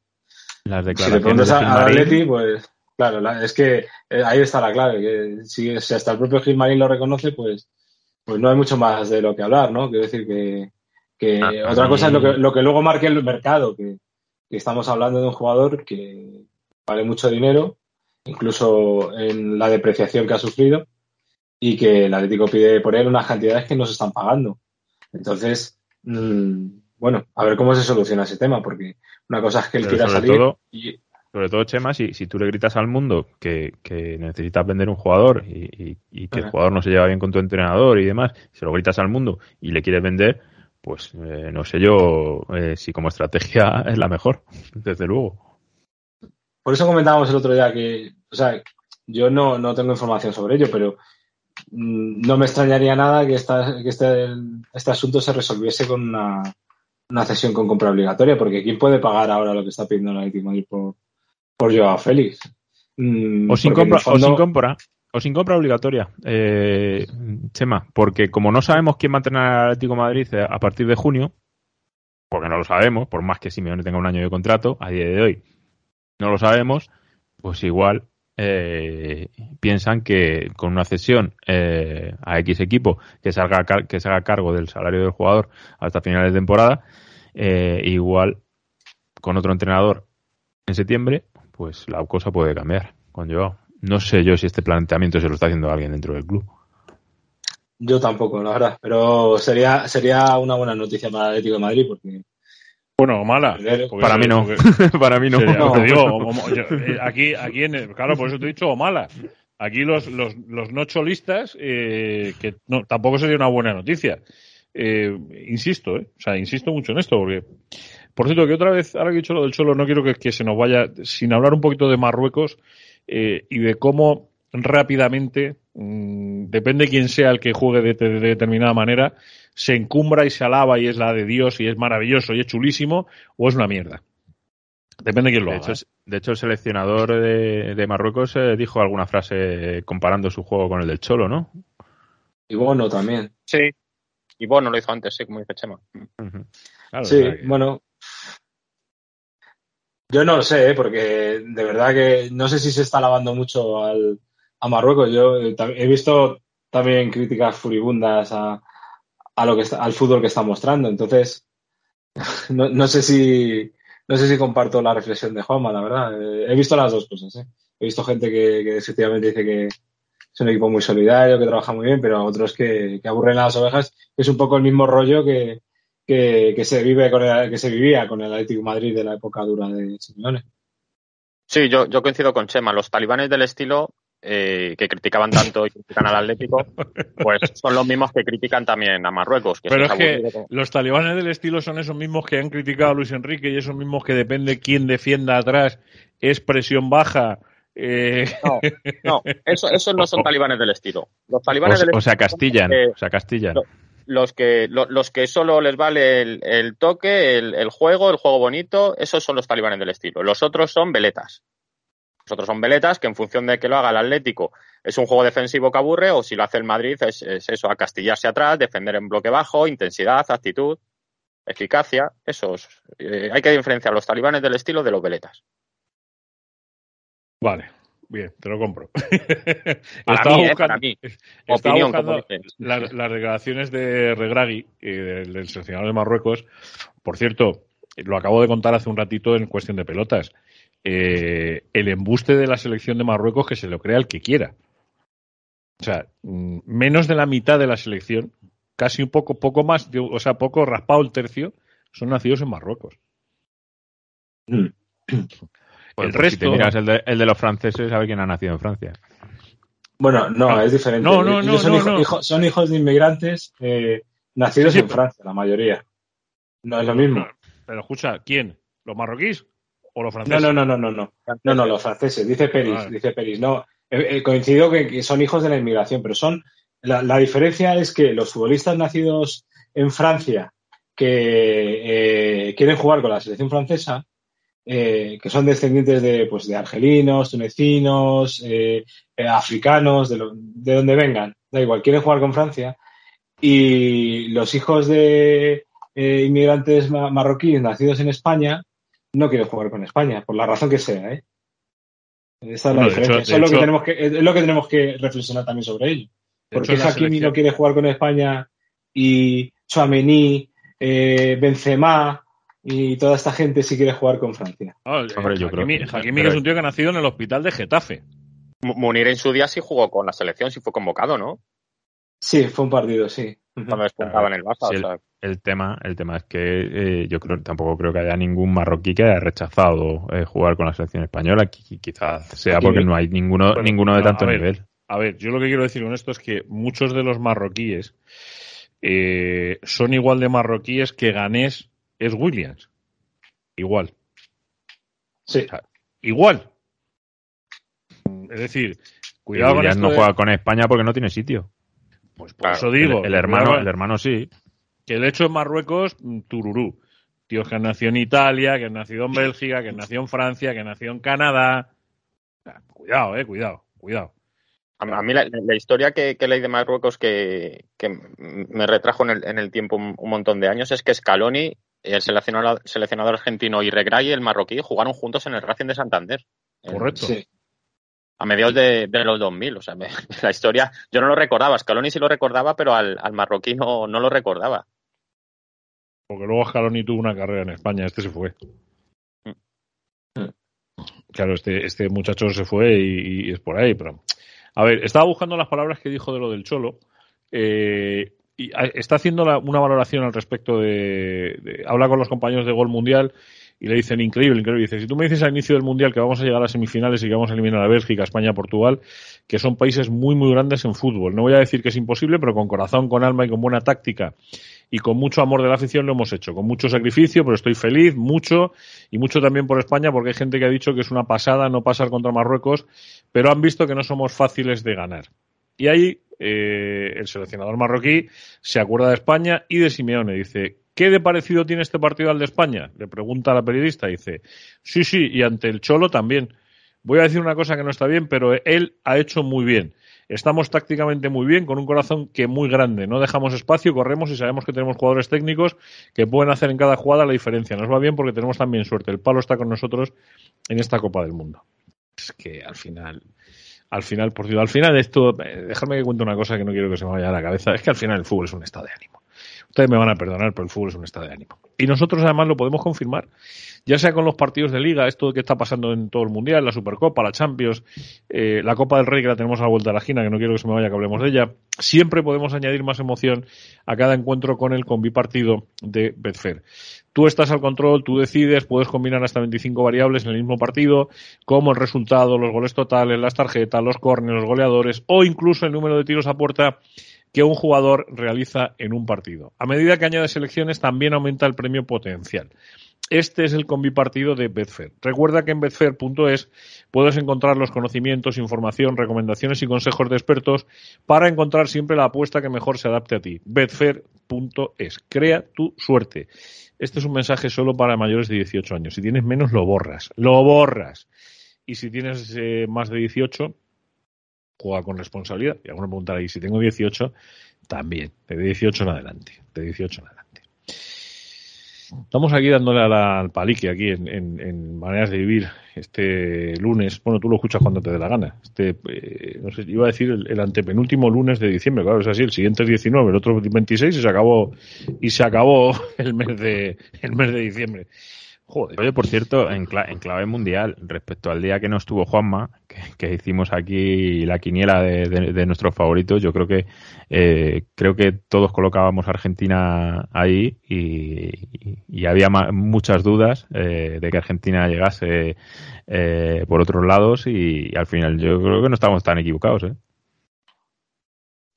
Las Si le preguntas a- Gilmarín, Atleti, pues claro, la- es que eh, ahí está la clave, que si, si hasta el propio Gilmarín lo reconoce, pues, pues no hay mucho más de lo que hablar, ¿no? Quiero decir que, que Ah, otra a cosa es lo que, lo que luego marque el mercado, que, estamos hablando de un jugador que vale mucho dinero, incluso en la depreciación que ha sufrido, y que el Atlético pide por él unas cantidades que no se están pagando. Entonces, mm, bueno, a ver cómo se soluciona ese tema, porque una cosa es que él Pero quiera salir todo- y, Sobre todo, Chema, si, si tú le gritas al mundo que, que necesitas vender un jugador y, y- y que el jugador no se lleva bien con tu entrenador y demás, se lo gritas al mundo y le quieres vender, pues eh, no sé yo eh, si como estrategia <laughs> es la mejor, desde luego. Por eso comentábamos el otro día que, o sea, Yo no, no tengo información sobre ello, pero mm, no me extrañaría nada que, esta, que este, este asunto se resolviese con una, una cesión con compra obligatoria, porque ¿quién puede pagar ahora lo que está pidiendo la Atlético Madrid por, por Joao Félix? Mm, o, sin compra, o sin compra, o sin compra obligatoria, eh, Chema, porque como no sabemos quién va a entrenar al Atlético Madrid eh, a partir de junio, porque no lo sabemos, por más que Simeone tenga un año de contrato, a día de hoy no lo sabemos, pues igual eh, piensan que con una cesión eh, a X equipo que se, que se haga cargo del salario del jugador hasta finales de temporada, eh, igual con otro entrenador en septiembre, pues la cosa puede cambiar con Joao. No sé yo si este planteamiento se lo está haciendo alguien dentro del club. Yo tampoco, la verdad, pero sería sería una buena noticia para el Atlético de Madrid porque bueno, mala. Para mí no. <laughs> para mí no. Eh, aquí, aquí en claro, por eso te he dicho o mala. Aquí los, los, los no cholistas, eh, que no, tampoco sería una buena noticia. Eh, insisto, eh, o sea, insisto mucho en esto, porque, por cierto, que otra vez, ahora que he dicho lo del Cholo, no quiero que, que se nos vaya sin hablar un poquito de Marruecos eh, y de cómo rápidamente, mmm, depende quién sea el que juegue de, de, de determinada manera, se encumbra y se alaba y es la de Dios y es maravilloso y es chulísimo, o es una mierda. Depende de quién lo de haga. Hecho, de hecho, el seleccionador de, de Marruecos eh, dijo alguna frase comparando su juego con el del Cholo, ¿no? Y bueno, también. Sí. Y bueno, lo hizo antes, sí, como dice Chema. Uh -huh. claro, sí, o sea que... bueno. Yo no lo sé, ¿eh? porque de verdad que no sé si se está alabando mucho al, a Marruecos. Yo eh, he visto también críticas furibundas a, a lo que está, al fútbol que está mostrando. Entonces, <laughs> no, no, sé si no sé si comparto la reflexión de Juanma, la verdad. Eh, he visto las dos cosas. ¿eh? He visto gente que, que efectivamente dice que es un equipo muy solidario, que trabaja muy bien, pero otros que, que aburren a las ovejas. Es un poco el mismo rollo que, que, que se vive con el, que se vivía con el Atlético de Madrid de la época dura de Simeone. Sí, yo, yo coincido con Chema. Los talibanes del estilo eh, que criticaban tanto y critican al Atlético, pues son los mismos que critican también a Marruecos. Que Pero es que los talibanes del estilo son esos mismos que han criticado a Luis Enrique y esos mismos que depende quién defienda atrás, es presión baja. Eh... No, no, eso, esos no son <laughs> talibanes del estilo. Los talibanes o, del o sea, castillan, que, o sea, castillan. Los que, lo, los que solo les vale el, el toque, el, juego, el juego bonito, esos son los talibanes del estilo. Los otros son veletas. Los otros son veletas que en función de que lo haga el Atlético es un juego defensivo que aburre o si lo hace el Madrid es, es eso, acastillarse atrás, defender en bloque bajo, intensidad, actitud, eficacia. Esos. Eh, hay que diferenciar los talibanes del estilo de los veletas. Vale, bien, te lo compro. <laughs> para estaba mí, buscando, eh, para mí. Estaba Opinión, buscando las, las, declaraciones de Regragui, eh, del, del seleccionador de Marruecos. Por cierto, lo acabo de contar hace un ratito en cuestión de pelotas. Eh, el embuste de la selección de Marruecos que se lo crea el que quiera. O sea, mm, menos de la mitad de la selección, casi un poco, poco más, o sea, poco raspado el tercio, son nacidos en Marruecos. <clears throat> <clears throat> Pues el resto. Si te miras el de, el de, los franceses, a ver quién ha nacido en Francia. Bueno, no, no es diferente. No, no, no, son, no, hijo, no. Hijo, son, hijos de inmigrantes eh, nacidos sí, sí, en Francia, la mayoría. No es lo mismo. Pero, pero escucha, ¿quién? ¿Los marroquíes? ¿O los franceses? No, no, no, no, no. No, no, los franceses. Dice Peris, vale. dice Peris. No, eh, eh, coincido que, que, son hijos de la inmigración, pero son. La, la, diferencia es que los futbolistas nacidos en Francia que eh, quieren jugar con la selección francesa, eh, que son descendientes de, pues, de argelinos, tunecinos, eh, africanos, de, lo, de donde vengan, da igual, quieren jugar con Francia. Y los hijos de inmigrantes marroquíes nacidos en España no quieren jugar con España, por la razón que sea, ¿eh? Esa es la no, diferencia. Hecho, Eso es, lo que tenemos que, es lo que tenemos que reflexionar también sobre ello. Porque Hakimi no quiere jugar con España y Chouameni, eh, Benzema y toda esta gente sí quiere jugar con Francia. Oh, Hombre, yo Hakimi, creo que, Hakimi que es un tío que ha nacido en el hospital de Getafe. Munir en su día sí jugó con la selección, sí fue convocado, ¿no? Sí, fue un partido, sí. Cuando despuntaba en el Barça. Sí, o sea. el, el, tema, el tema es que eh, yo creo, tampoco creo que haya ningún marroquí que haya rechazado eh, jugar con la selección española. Quizás sea porque no hay ninguno, bueno, ninguno de tanto a ver, nivel. A ver, yo lo que quiero decir con esto es que muchos de los marroquíes eh, son igual de marroquíes que Ganés es Williams. Igual. Sí. O sea, igual. Es decir, Cuidado con ya esto no de- juega con España porque no tiene sitio. Pues por Claro, eso digo. el, el hermano, el hermano sí. que el hecho en Marruecos, mm, tururú. Tíos que han nacido en Italia, que han nacido en Bélgica, que han nacido en Francia, que han nacido en Canadá. Cuidado, eh, cuidado, cuidado. A, a mí la, la historia que, que leí de Marruecos que, que me retrajo en el, en el tiempo un, un montón de años es que Scaloni, el seleccionador, seleccionador argentino y Regray, el marroquí, jugaron juntos en el Racing de Santander. Correcto. Sí. a mediados de, de los 2000. O sea, me- <laughs> la historia, yo no lo recordaba. Scaloni sí lo recordaba, pero al, al marroquí no, no lo recordaba. Porque luego Scaloni tuvo una carrera en España, este se fue. Mm. Claro, este, este muchacho se fue y, y es por ahí, pero. A ver, estaba buscando las palabras que dijo de lo del Cholo. eh, y está haciendo una valoración al respecto de, Habla con los compañeros de Gol Mundial y le dicen increíble, increíble. Dice, si tú me dices al inicio del Mundial que vamos a llegar a semifinales y que vamos a eliminar a Bélgica, España, Portugal, que son países muy, muy grandes en fútbol. No voy a decir que es imposible, pero con corazón, con alma y con buena táctica y con mucho amor de la afición lo hemos hecho, con mucho sacrificio, pero estoy feliz, mucho, y mucho también por España, porque hay gente que ha dicho que es una pasada no pasar contra Marruecos, pero han visto que no somos fáciles de ganar. Y ahí eh, el seleccionador marroquí se acuerda de España y de Simeone. Dice, ¿qué de parecido tiene este partido al de España? Le pregunta a la periodista. Dice, sí, sí, y ante el Cholo también. Voy a decir una cosa que no está bien, pero él ha hecho muy bien. Estamos tácticamente muy bien, con un corazón que muy grande. No dejamos espacio, corremos y sabemos que tenemos jugadores técnicos que pueden hacer en cada jugada la diferencia. Nos va bien porque tenemos también suerte. El palo está con nosotros en esta Copa del Mundo. Es que al final, al final, por Dios, al final esto, eh, dejadme que cuente una cosa que no quiero que se me vaya a la cabeza. Es que al final el fútbol es un estado de ánimo. Ustedes me van a perdonar, pero el fútbol es un estado de ánimo. Y nosotros además lo podemos confirmar, ya sea con los partidos de liga, esto que está pasando en todo el mundial, la Supercopa, la Champions, eh, la Copa del Rey que la tenemos a la vuelta de la esquina, que no quiero que se me vaya que hablemos de ella. Siempre podemos añadir más emoción a cada encuentro con el combipartido de Betfair. Tú estás al control, tú decides, puedes combinar hasta 25 variables en el mismo partido, como el resultado, los goles totales, las tarjetas, los córneres, los goleadores o incluso el número de tiros a puerta que un jugador realiza en un partido. A medida que añades selecciones, también aumenta el premio potencial. Este es el combipartido de Betfair. Recuerda que en betfair.es puedes encontrar los conocimientos, información, recomendaciones y consejos de expertos para encontrar siempre la apuesta que mejor se adapte a ti. Betfair.es. Crea tu suerte. Este es un mensaje solo para mayores de 18 años. Si tienes menos, lo borras. Lo borras. Y si tienes eh, más de 18, juega con responsabilidad. Y alguno preguntará, ¿y si tengo 18? También. De 18 en adelante. De 18 en adelante. Estamos aquí dándole al palique aquí en, en- en maneras de vivir este lunes. Bueno, tú lo escuchas cuando te dé la gana. Este, eh, no sé, iba a decir el, el antepenúltimo lunes de diciembre. Claro, es así. El siguiente es 19, el otro 26 y se acabó y se acabó <laughs> el mes de el mes de diciembre. Joder. Oye, por cierto, en, cla- en clave mundial, respecto al día que no estuvo Juanma, que, que hicimos aquí la quiniela de, de- de nuestros favoritos, yo creo que eh, creo que todos colocábamos a Argentina ahí y, y había muchas dudas eh, de que Argentina llegase eh, por otros lados y, al final yo creo que no estamos tan equivocados, ¿eh?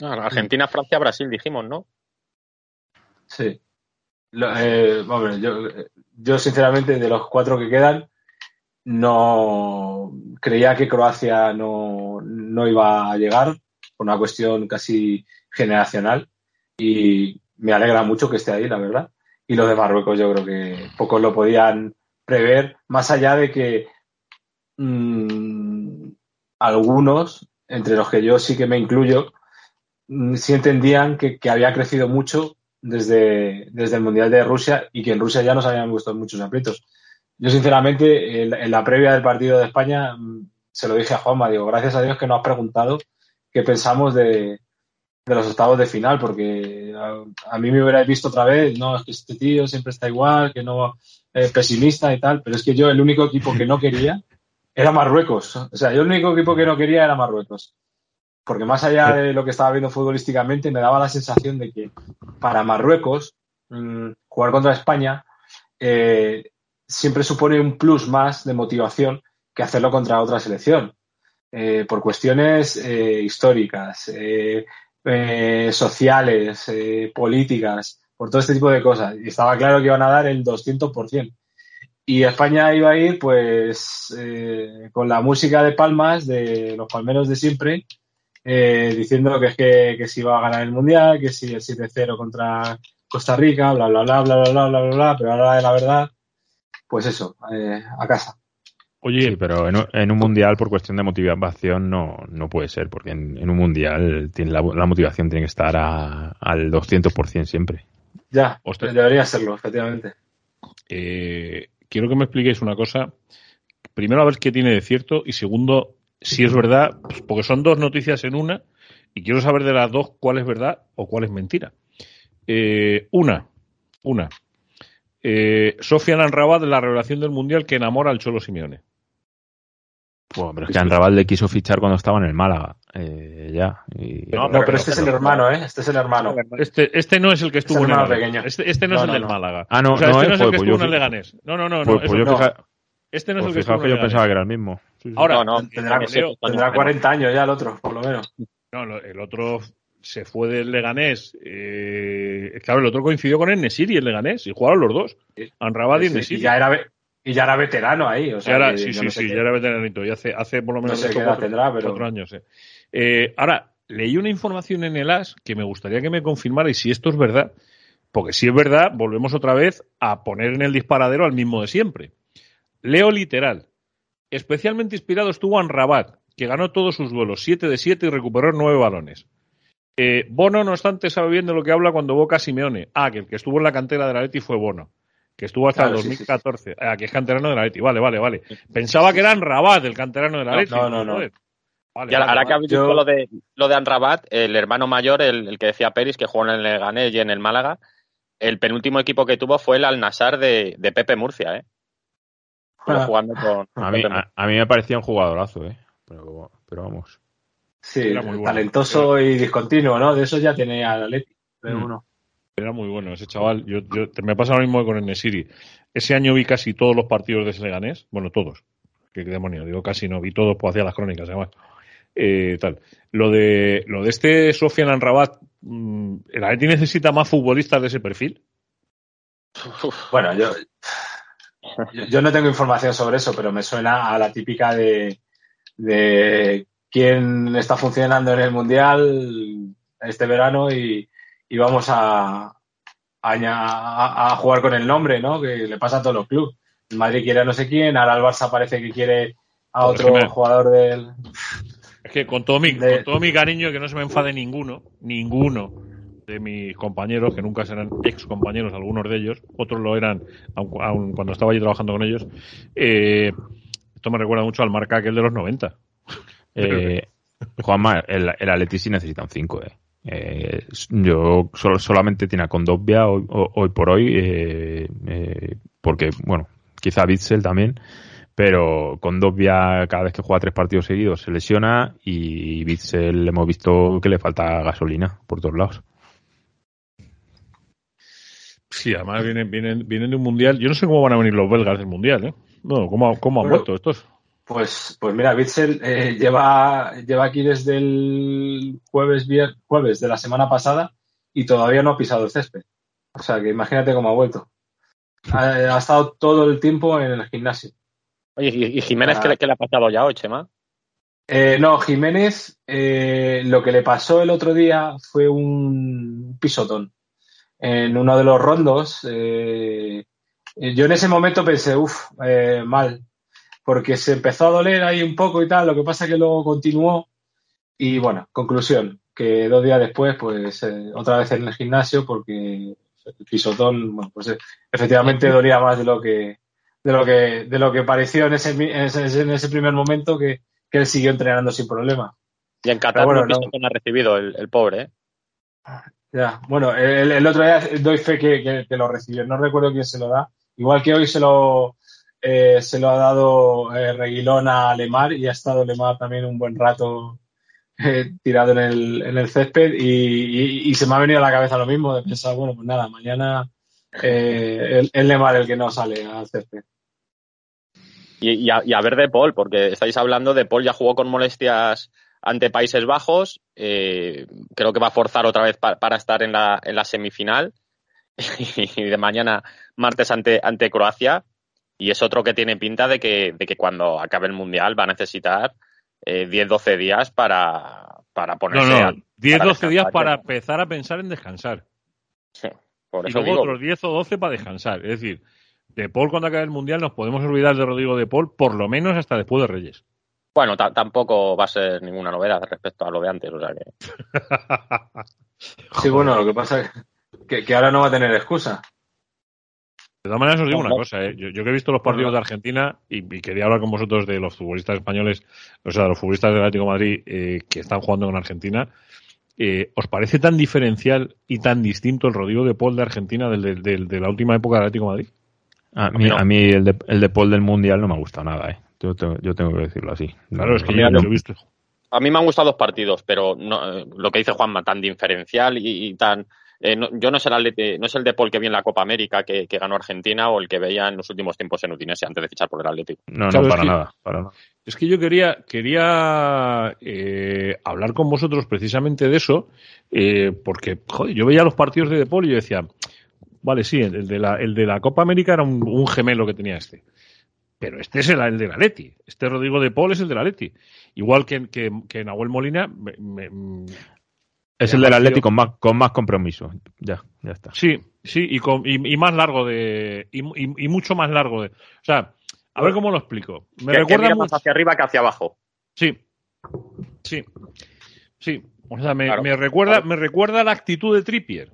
No, Argentina, Francia, Brasil, dijimos, ¿no? Sí. Lo- eh, hombre, yo, yo sinceramente de los cuatro que quedan no creía que Croacia no, no iba a llegar por una cuestión casi generacional y me alegra mucho que esté ahí, la verdad. Y lo de Marruecos yo creo que pocos lo podían prever, más allá de que mm, algunos, entre los que yo sí que me incluyo, mm, sí entendían que había crecido mucho desde, desde el Mundial de Rusia y que en Rusia ya nos habían gustado muchos aprietos. Yo, sinceramente, en, la previa del partido de España, mm, se lo dije a Juanma, digo, gracias a Dios que no has preguntado qué pensamos de, los octavos de final, porque a, mí me hubierais visto otra vez, no, es que este tío siempre está igual, que no es pesimista y tal, pero es que yo el único equipo que no quería era Marruecos. O sea, yo el único equipo que no quería era Marruecos. Porque más allá de lo que estaba viendo futbolísticamente, me daba la sensación de que para Marruecos mmm, jugar contra España eh, siempre supone un plus más de motivación que hacerlo contra otra selección. Eh, por cuestiones eh, históricas, sociales, políticas, por todo este tipo de cosas. Y estaba claro que iban a dar el 200%. Y España iba a ir, pues, con la música de palmas de los palmeros de siempre, eh, diciendo que es que, que se iba a ganar el mundial, que si el 7-0 contra Costa Rica, bla, bla, bla, bla, bla, bla, bla, bla, bla, pero ahora de la verdad, pues eso, eh, a casa. Oye, sí, pero en, en, un mundial por cuestión de motivación no, no puede ser, porque en, en un mundial tiene la, la, motivación tiene que estar a, al 200% siempre. Ya, Ostras. debería serlo, efectivamente. Eh, quiero que me expliquéis una cosa. Primero, a ver qué tiene de cierto y segundo, si es verdad, pues porque son dos noticias en una y quiero saber de las dos cuál es verdad o cuál es mentira. Eh, una, una. Eh, Sofian Anrabat, la revelación del Mundial que enamora al Cholo Simeone. Pues, pero es que Anrabat le quiso fichar cuando estaba en el Málaga. Eh, ya. Y... No, pero, pero, este es el hermano, ¿eh? Este es el hermano. Este, este no es el que estuvo este en el pequeño. Este, este no, no, es el no, del no. Málaga. Ah, no, o sea, no, este no es eh, el que pues estuvo en el Leganés. No, no, no. Pues, no, pues eso yo, no. fija- Este no es pues el que que yo pensaba que Leganés. era el mismo. Sí, sí. Ahora, No, no, Tendrá, Leo, tendrá 40 años ya el otro, por lo menos. No, el otro se fue del Leganés. Eh, claro, el otro coincidió con el Nesiri, el Leganés, y jugaron los dos. Sí. Anrabat y Nesiri. y, ya era, ve- y ya era veterano ahí. O sea, Ya era- que sí, sí, no sé sí, qué- ya era veteranito. Y hace, hace por lo menos No sé cuatro, tendrá, pero- cuatro años. eh. Eh, ahora, leí una información en el AS que me gustaría que me confirmara y si esto es verdad. Porque si es verdad, volvemos otra vez a poner en el disparadero al mismo de siempre. Leo literal. Especialmente inspirado estuvo Rabat, que ganó todos sus duelos, 7 de 7 y recuperó 9 balones. Eh, Bono, no obstante, sabe bien de lo que habla cuando boca a Simeone. Ah, que el que estuvo en la cantera del Atleti fue Bono, que estuvo hasta Claro, el sí, sí, sí. 2014. Ah, que es canterano del Atleti. Vale, vale, vale. Pensaba que era Rabat, el canterano del Atleti. no, no, no. Vale, Y ahora, vale, que habéis Yo- dicho lo de, lo de Anrabat, el hermano mayor, el, el que decía Peris, que jugó en el Leganés y en el Málaga, el penúltimo equipo que tuvo fue el Al-Nassr de, de Pepe Murcia, ¿eh? Ah. jugando con, con A mí, Pepe Murcia. a, a mí me parecía un jugadorazo, ¿eh? Pero, pero vamos. Sí, Era muy bueno. talentoso y discontinuo, ¿no? De eso ya tiene al Atleti. Pero Mm. uno. Era muy bueno ese chaval. Yo, yo- me pasa lo mismo con el Nesiri. Ese año vi casi todos los partidos de ese Leganés. Bueno, todos. ¿Qué demonio? Digo casi no. Vi todos, pues hacía las crónicas además. Eh, tal. Lo de, lo de este Sofian Anrabat, mm, ¿el Atleti necesita más futbolistas de ese perfil? Bueno, yo, yo, yo no tengo información sobre eso, pero me suena a la típica de, de quién está funcionando en el Mundial este verano y, y vamos a, jugar con el nombre, ¿no? Que le pasa a todos los clubes. El Madrid quiere a no sé quién, ahora el Barça parece que quiere a otro jugador del... Es que con todo mi, De- con todo mi cariño, que no se me enfade ninguno, ninguno de mis compañeros, que nunca serán ex compañeros, algunos de ellos, otros lo eran aun, aun cuando estaba allí trabajando con ellos. eh, esto me recuerda mucho al marca aquel de los 90. <laughs> Eh, <laughs> Juanma, el, el Atleti sí necesita un 5, eh. Eh, yo solo, solamente tiene a Condovia hoy, ho- hoy por hoy, eh, eh, porque, bueno, quizá Bitzel también, pero Condovia cada vez que juega tres partidos seguidos se lesiona y Bitzel hemos visto que le falta gasolina por todos lados. Sí, además vienen, vienen, vienen de un mundial. Yo no sé cómo van a venir los belgas del mundial, ¿eh? No, ¿cómo, cómo han Bueno, vuelto estos? Pues, pues mira, Bitzel eh, lleva, lleva aquí desde el jueves, vier- jueves de la semana pasada y todavía no ha pisado el césped. O sea que imagínate cómo ha vuelto. Ha, ha estado todo el tiempo en el gimnasio. Oye, ¿y, y Jiménez Ah. qué, le- qué le ha pasado ya hoy, Chema? Eh, no, Jiménez, eh, lo que le pasó el otro día fue un pisotón. En uno de los rondos, eh, eh, yo en ese momento pensé, uff, mal, porque se empezó a doler ahí un poco y tal, lo que pasa es que luego continuó y bueno, conclusión, que dos días después, pues eh, otra vez en el gimnasio porque el pisotón, bueno, pues eh, efectivamente dolía más de lo que de lo que de lo que pareció en ese, en ese, en ese primer momento que, que él siguió entrenando sin problema. Y en Qatar bueno, no ha recibido el, el pobre, ¿eh? Ya, bueno, el, otro día doy fe que, que- lo recibió, no recuerdo quién se lo da. Igual que hoy se lo eh, se lo ha dado eh, Reguilón a Lemar y ha estado Lemar también un buen rato eh, tirado en el, en el césped y, se me ha venido a la cabeza lo mismo de pensar, bueno, pues nada, mañana eh, el, el Lemar el que no sale al césped. Y a, y a ver de Paul, porque estáis hablando de Paul ya jugó con molestias ante Países Bajos, eh, creo que va a forzar otra vez pa- para estar en la, en la semifinal <laughs> y de mañana martes ante, ante Croacia. y es otro que tiene pinta de que, de que cuando acabe el Mundial va a necesitar eh, 10-12 días para, para ponerse No, a- no, 10, para 12 días para empezar a pensar en descansar. Sí, por Y luego digo, otros 10 o 12 para descansar. Es decir, de Paul cuando acabe el Mundial nos podemos olvidar de Rodrigo de Paul por lo menos hasta después de Reyes. Bueno, ta- tampoco va a ser ninguna novedad respecto a lo de antes, o sea que <laughs> Sí, bueno, lo que pasa es que, que ahora no va a tener excusa. De todas maneras os digo una cosa, ¿eh? yo, yo que he visto los partidos de Argentina y, y quería hablar con vosotros de los futbolistas españoles, o sea, de los futbolistas del Atlético de Madrid eh, que están jugando con Argentina, eh, ¿os parece tan diferencial y tan distinto el Rodrigo de Paul de Argentina del, del- del- de la última época del Atlético de Madrid? A mí, no. a mí el, de, el de Paul del Mundial no me ha gustado nada, ¿eh? Yo tengo, yo tengo que decirlo así. Claro, es que no- lo he visto. a mí me han gustado los partidos, pero no, eh, lo que dice Juanma, tan diferencial y, y tan... eh, no- yo no es, el Atleti- no es el de Paul que vi en la Copa América que, que ganó Argentina o el que veía en los últimos tiempos en Udinese antes de fichar por el Atlético. No, Claro, no, para que- nada, para nada. Es que yo quería, quería eh, hablar con vosotros precisamente de eso, eh, porque joder, yo veía los partidos de De Paul y yo decía, vale, sí, el de la, el de la Copa América era un, un gemelo que tenía este. Pero este es el, el de la Leti. Este Rodrigo de Paul es el de la Leti. Igual que, que, que Nahuel Molina, me- me- Es el del Atlético con más, con más compromiso. Ya, ya está. sí, sí, y, con, y, y más largo de. Y, y- y mucho más largo de. O sea, a ver cómo lo explico. Me Que- que recuerda mira más hacia arriba que hacia abajo. Sí, sí, sí. O sea, me, Claro. me recuerda, Claro. me recuerda la actitud de Trippier.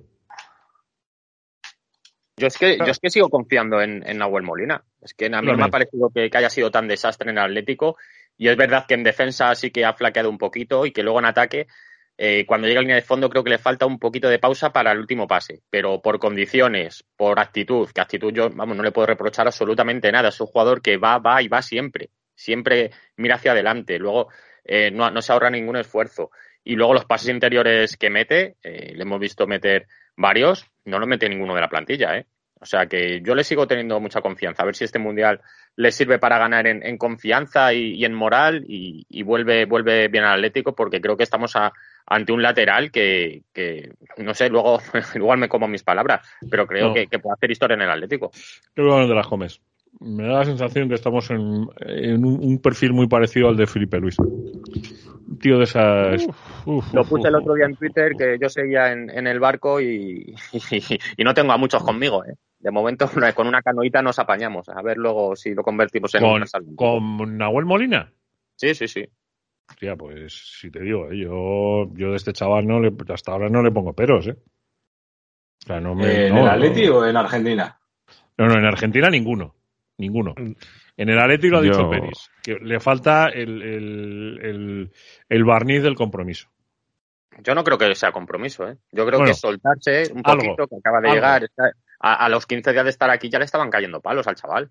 Yo es que, Claro. yo es que sigo confiando en, en Nahuel Molina. Es que a mí me Igualmente. ha parecido que, que haya sido tan desastre en el Atlético. Y es verdad que en defensa sí que ha flaqueado un poquito y que luego en ataque, eh, cuando llega a línea de fondo, creo que le falta un poquito de pausa para el último pase. Pero por condiciones, por actitud, que actitud yo, vamos, no le puedo reprochar absolutamente nada. Es un jugador que va, va y va siempre. Siempre mira hacia adelante. Luego eh, no, no se ahorra ningún esfuerzo. Y luego los pases interiores que mete, eh, le hemos visto meter varios, no lo mete ninguno de la plantilla, ¿eh? O sea que yo le sigo teniendo mucha confianza. A ver si este mundial le sirve para ganar en, en confianza y, y en moral y, y vuelve, vuelve bien al Atlético porque creo que estamos a- ante un lateral que, que, no sé, luego <laughs> igual me como mis palabras, pero creo No. que, que puede hacer historia en el Atlético. Creo que van de las comes. Me da la sensación que estamos en, en un, un perfil muy parecido al de Felipe Luis. Un tío de esas. Uf, Lo uf, puse el otro día en Twitter que yo seguía en, en el barco <laughs> y, y, no tengo a muchos conmigo. ¿eh? De momento con una canoita nos apañamos. A ver luego si lo convertimos en Con, un salvo. con Nahuel Molina. Sí, sí, sí. Hostia, pues si te digo, ¿eh? yo, yo de este chaval no le, hasta ahora no le pongo peros, ¿eh? O sea, no me. ¿En no, el no. Atleti o en Argentina? No, no, en Argentina ninguno. Ninguno. En el Atleti lo ha dicho Yo- Peris, que le falta el, el, el, el barniz del compromiso. Yo no creo que sea compromiso. ¿eh? Yo creo Bueno, que es soltarse un algo, poquito, que acaba de algo. llegar. está- a, a los 15 días de estar aquí ya le estaban cayendo palos al chaval.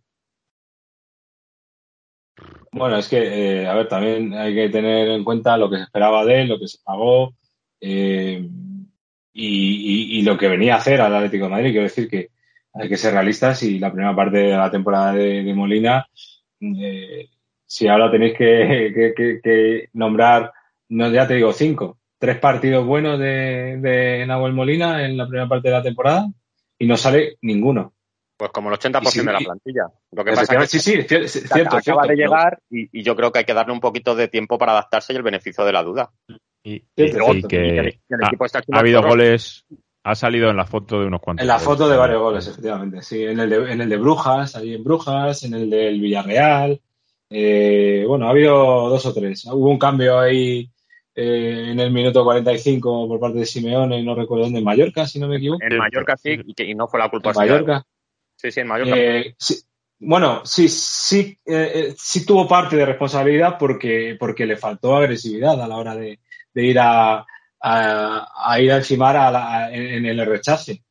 Bueno, es que, eh, a ver, también hay que tener en cuenta lo que se esperaba de él, lo que se pagó eh, y, y- y lo que venía a hacer al Atlético de Madrid. Quiero decir que hay que ser realistas y la primera parte de la temporada de, de Molina, eh, si ahora tenéis que, que- que- que nombrar, no ya te digo cinco, tres partidos buenos de, de Nahuel Molina en la primera parte de la temporada y no sale ninguno. Pues como el 80% Y sí, de la plantilla. Lo que pasa es que sí, sí, cier- acaba cierto, de cierto, llegar y, y yo creo que hay que darle un poquito de tiempo para adaptarse y el beneficio de la duda. Y, Sí, y- luego- y Y que el- equipo está ha habido goles, ha salido en la foto de unos cuantos. En la goles. foto de varios goles, efectivamente. Sí, en el de, en el de Brujas, ahí en Brujas, en el del Villarreal. Eh, bueno, ha habido dos o tres. Hubo un cambio ahí eh, en el minuto 45 por parte de Simeone, no recuerdo dónde, en Mallorca, si no me equivoco. En Mallorca sí, y, que, y no fue la culpa En. Mallorca. Sí, sí, en Mallorca. Eh, sí, bueno, sí, sí, eh, eh, sí tuvo parte de responsabilidad porque, porque le faltó agresividad a la hora de, de ir a, a, a ir a encimar a la- en, en el rechace.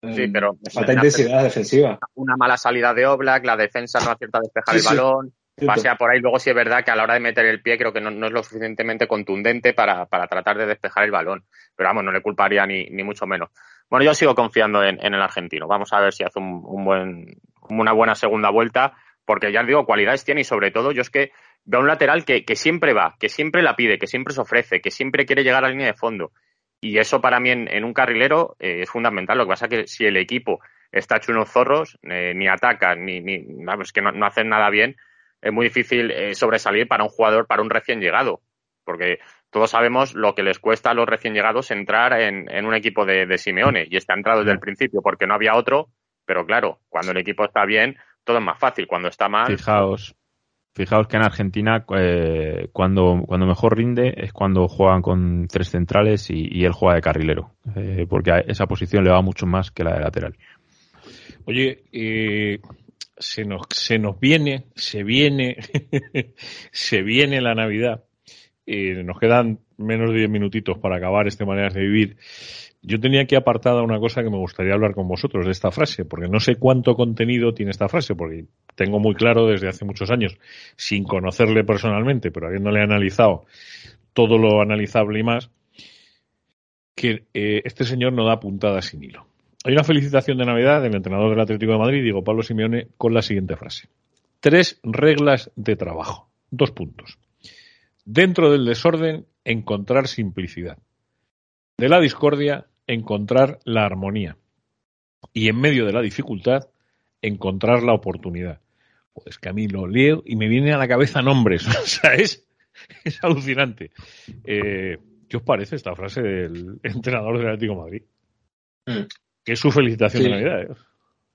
Sí, Eh, pero falta una- intensidad defensiva. Una mala salida de Oblak, la defensa no acierta a despejar Sí, el sí. balón. Pasea por ahí. Luego sí es verdad que a la hora de meter el pie creo que no, no es lo suficientemente contundente para, para tratar de despejar el balón. Pero vamos, no le culparía ni, ni mucho menos. Bueno, yo sigo confiando en, en el argentino. Vamos a ver si hace un, un buen, una buena segunda vuelta, porque ya os digo, cualidades tiene y sobre todo yo es que veo un lateral que, que siempre va, que siempre la pide, que siempre se ofrece, que siempre quiere llegar a la línea de fondo. Y eso para mí en, en un carrilero eh, es fundamental. Lo que pasa es que si el equipo está hecho unos zorros, eh, ni atacan, ni, ni vamos, que no, no, hacen nada bien, es muy difícil eh, sobresalir para un jugador, para un recién llegado. Porque todos sabemos lo que les cuesta a los recién llegados entrar en, en un equipo de, de, Simeone. Y está entrado desde el principio porque no había otro. Pero claro, cuando el equipo está bien, todo es más fácil. Cuando está mal. Fijaos, fijaos que en Argentina, eh, cuando, cuando mejor rinde es cuando juegan con tres centrales y, él juega de carrilero. Eh, porque a esa posición le va mucho más que la de lateral. Oye, eh, se, nos, se nos viene, se viene, <laughs> se viene la Navidad. Eh, nos quedan menos de 10 minutitos para acabar este manera de vivir. Yo tenía aquí apartada una cosa que me gustaría hablar con vosotros de esta frase, porque no sé cuánto contenido tiene esta frase, porque tengo muy claro desde hace muchos años, sin conocerle personalmente, pero habiéndole analizado todo lo analizable y más, que eh, este señor no da puntada sin hilo. Hay una felicitación de Navidad del entrenador del Atlético de Madrid, digo Pablo Simeone, con la siguiente frase. Tres reglas de trabajo. Dos puntos. Dentro del desorden, encontrar simplicidad. De la discordia, encontrar la armonía. Y en medio de la dificultad, encontrar la oportunidad. Pues que a mí lo leo y me vienen a la cabeza nombres. <laughs> O sea, es, es alucinante. Eh, ¿Qué os parece esta frase del entrenador del Atlético de Madrid? Mm que es su felicitación sí. de Navidad. ¿eh?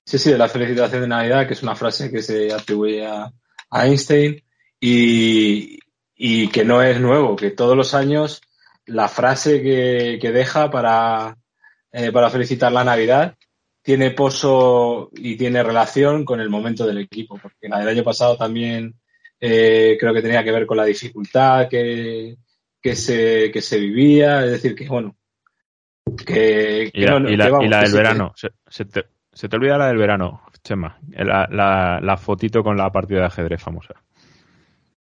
Sí, sí, la felicitación de Navidad, que es una frase que se atribuye a, a Einstein y, y, que no es nuevo, que todos los años la frase que, que deja para, eh, para felicitar la Navidad tiene pozo y tiene relación con el momento del equipo, porque la del año pasado también eh, creo que tenía que ver con la dificultad que, que, se, que se vivía, es decir, que bueno, que, y la, no, y la, vamos, y la del sí verano. Que... Se, se, te, se, te, olvida la del verano, Chema. La, la, la, fotito con la partida de ajedrez famosa.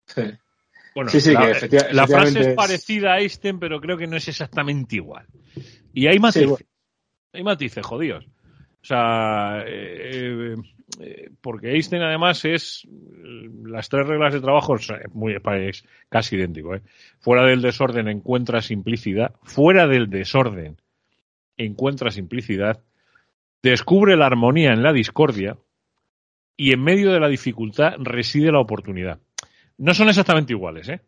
Sí. Bueno, sí, sí, la, que efectiva, la frase es parecida a Einstein, pero creo que no es exactamente igual. Y hay matices. Bueno. Hay matices, jodidos. O sea, eh, eh, porque Einstein además es las tres reglas de trabajo muy es casi idéntico. ¿eh? Fuera del desorden encuentra simplicidad. Fuera del desorden encuentra simplicidad. Descubre la armonía en la discordia y en medio de la dificultad reside la oportunidad. No son exactamente iguales, ¿eh?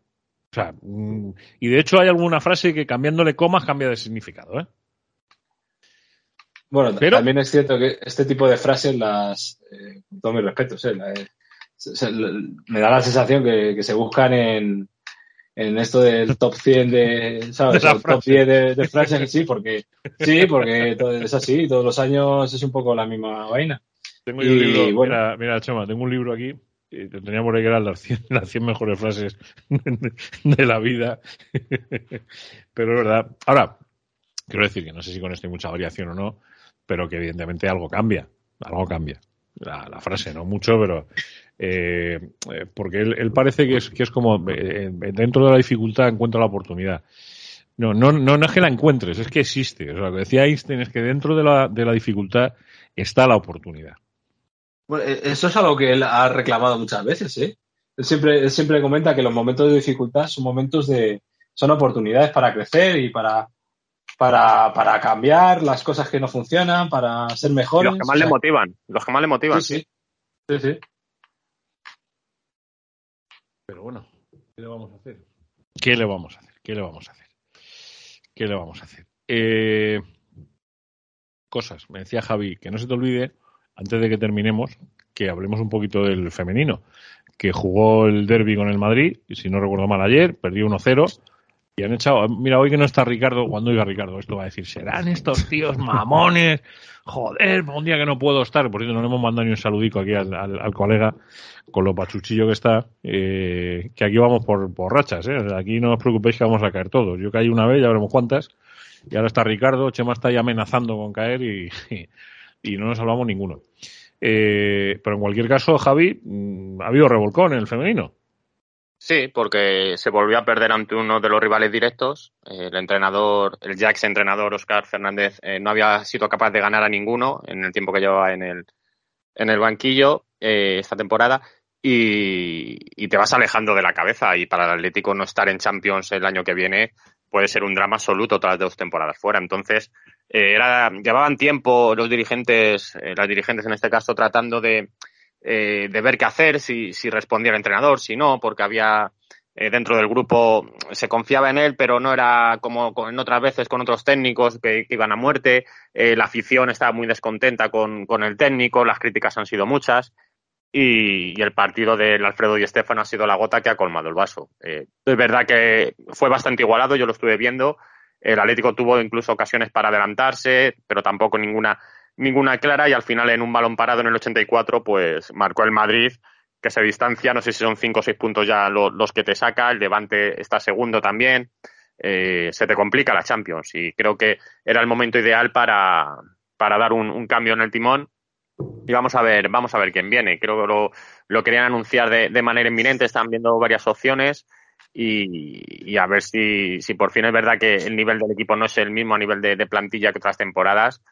O sea, mm, y de hecho hay alguna frase que cambiándole comas cambia de significado, ¿eh? Bueno, Pero, también es cierto que este tipo de frases, las, eh, con todo mi respeto, ¿sí? la, se, se, me da la sensación que, que se buscan en, en, esto del top 100 de, ¿sabes? De top 10 de, de, frases, sí, porque, sí, porque todo, es así, todos los años es un poco la misma vaina. Tengo y, un libro, bueno, mira, mira, Chema, tengo un libro aquí, tenía por ahí que eran las 100, <laughs> las 100 mejores frases de la vida. <laughs> Pero es verdad. Ahora, quiero decir que no sé si con esto hay mucha variación o no, pero que evidentemente algo cambia, algo cambia. La, frase, no mucho, pero eh, porque él, parece que es, que es como eh, dentro de la dificultad encuentra la oportunidad. No, no, no, es que la encuentres, es que existe. O sea, lo que decía Einstein es que dentro de la, de la dificultad está la oportunidad. Bueno, eso es algo que él ha reclamado muchas veces, ¿eh? Él siempre, él siempre comenta que los momentos de dificultad son momentos de, son oportunidades para crecer y para, para, para cambiar las cosas que no funcionan, para ser mejores. Y los que más o sea, le motivan, los que más le motivan. Sí, sí. sí, sí. Pero bueno, ¿qué le vamos a hacer? ¿Qué le vamos a hacer? ¿Qué le vamos a hacer? ¿Qué le vamos a hacer? Eh, cosas. Me decía Javi, que no se te olvide, antes de que terminemos, que hablemos un poquito del femenino, que jugó el derby con el Madrid, y si no recuerdo mal ayer, perdió 1-0 y han echado, mira, hoy que no está Ricardo, cuando iba Ricardo, esto va a decir, serán estos tíos mamones, joder, un día que no puedo estar, por cierto, no le hemos mandado ni un saludico aquí al, colega, con lo pachuchillo que está, eh, que aquí vamos por, por rachas, ¿eh? aquí no os preocupéis que vamos a caer todos. Yo caí una vez, ya veremos cuántas, y ahora está Ricardo, Chema está ahí amenazando con caer y no nos hablamos ninguno. Eh, pero en cualquier caso, Javi, mm, ha habido revolcón en el femenino. Sí, porque se volvió a perder ante uno de los rivales directos. El entrenador, el ya ex entrenador Oscar Fernández, eh, no había sido capaz de ganar a ninguno en el tiempo que llevaba en el, en el banquillo eh, esta temporada. Y, y, te vas alejando de la cabeza. Y para el Atlético no estar en Champions el año que viene puede ser un drama absoluto tras dos temporadas fuera. Entonces, era, llevaban tiempo los dirigentes, las dirigentes en este caso, tratando de, de ver qué hacer, si, si respondía el entrenador, si no, porque había eh, dentro del grupo se confiaba en él, pero no era como en otras veces con otros técnicos que, iban a muerte. Eh, la afición estaba muy descontenta con, con, el técnico, las críticas han sido muchas. Y, el partido del Alfredo y Estefano ha sido la gota que ha colmado el vaso. Eh, es verdad que fue bastante igualado, yo lo estuve viendo. El Atlético tuvo incluso ocasiones para adelantarse, pero tampoco ninguna, ninguna clara. Y al final, en un balón parado en el 84, pues marcó el Madrid que se distancia, no sé si son cinco o seis puntos ya los, que te saca, el Levante está segundo también, eh, se te complica la Champions y creo que era el momento ideal para, para dar un, cambio en el timón y vamos a ver, vamos a ver quién viene. Creo que lo, lo querían anunciar de, de, manera inminente, están viendo varias opciones y, a ver si, si, por fin es verdad que el nivel del equipo no es el mismo a nivel de plantilla que otras temporadas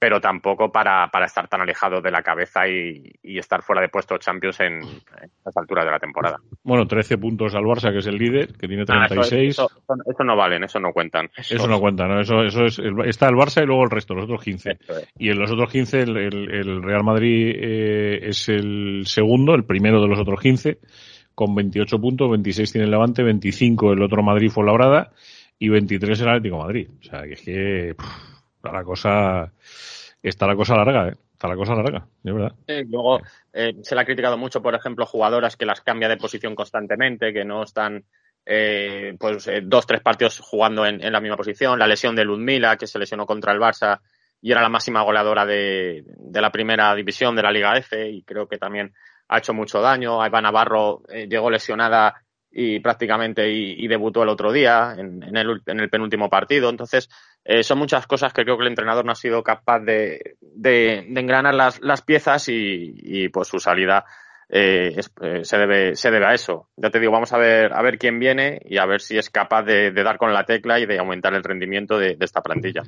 pero tampoco para, para estar tan alejado de la cabeza y, estar fuera de puesto Champions en, en las alturas de la temporada. Bueno, 13 puntos al Barça, que es el líder, que tiene 36. Ah, eso, no valen, eso no cuentan. Eso, no cuenta, ¿no? Eso, eso es, está el Barça y luego el resto, los otros 15. Y en los otros 15 el, el, Real Madrid eh, es el segundo, el primero de los otros 15, con 28 puntos, 26 tiene el Levante, 25 el otro Madrid fue Labrada y 23 el Atlético Madrid. O sea, que es que la cosa está la cosa larga, ¿eh? Está la cosa larga, de verdad. luego eh, se le ha criticado mucho, por ejemplo, jugadoras que las cambia de posición constantemente, que no están eh, pues eh, dos, tres partidos jugando en, la misma posición. La lesión de Ludmila, que se lesionó contra el Barça y era la máxima goleadora de, de la primera división de la Liga F y creo que también ha hecho mucho daño. Iván Navarro llegó lesionada y prácticamente y, debutó el otro día en, en, el, en, el, penúltimo partido. Entonces, eh, son muchas cosas que creo que el entrenador no ha sido capaz de, de, engranar las, las piezas y, y, pues su salida eh, eh, se, debe, se debe a eso. Ya te digo, vamos a ver, a ver quién viene y a ver si es capaz de, de dar con la tecla y de aumentar el rendimiento de, de, esta plantilla.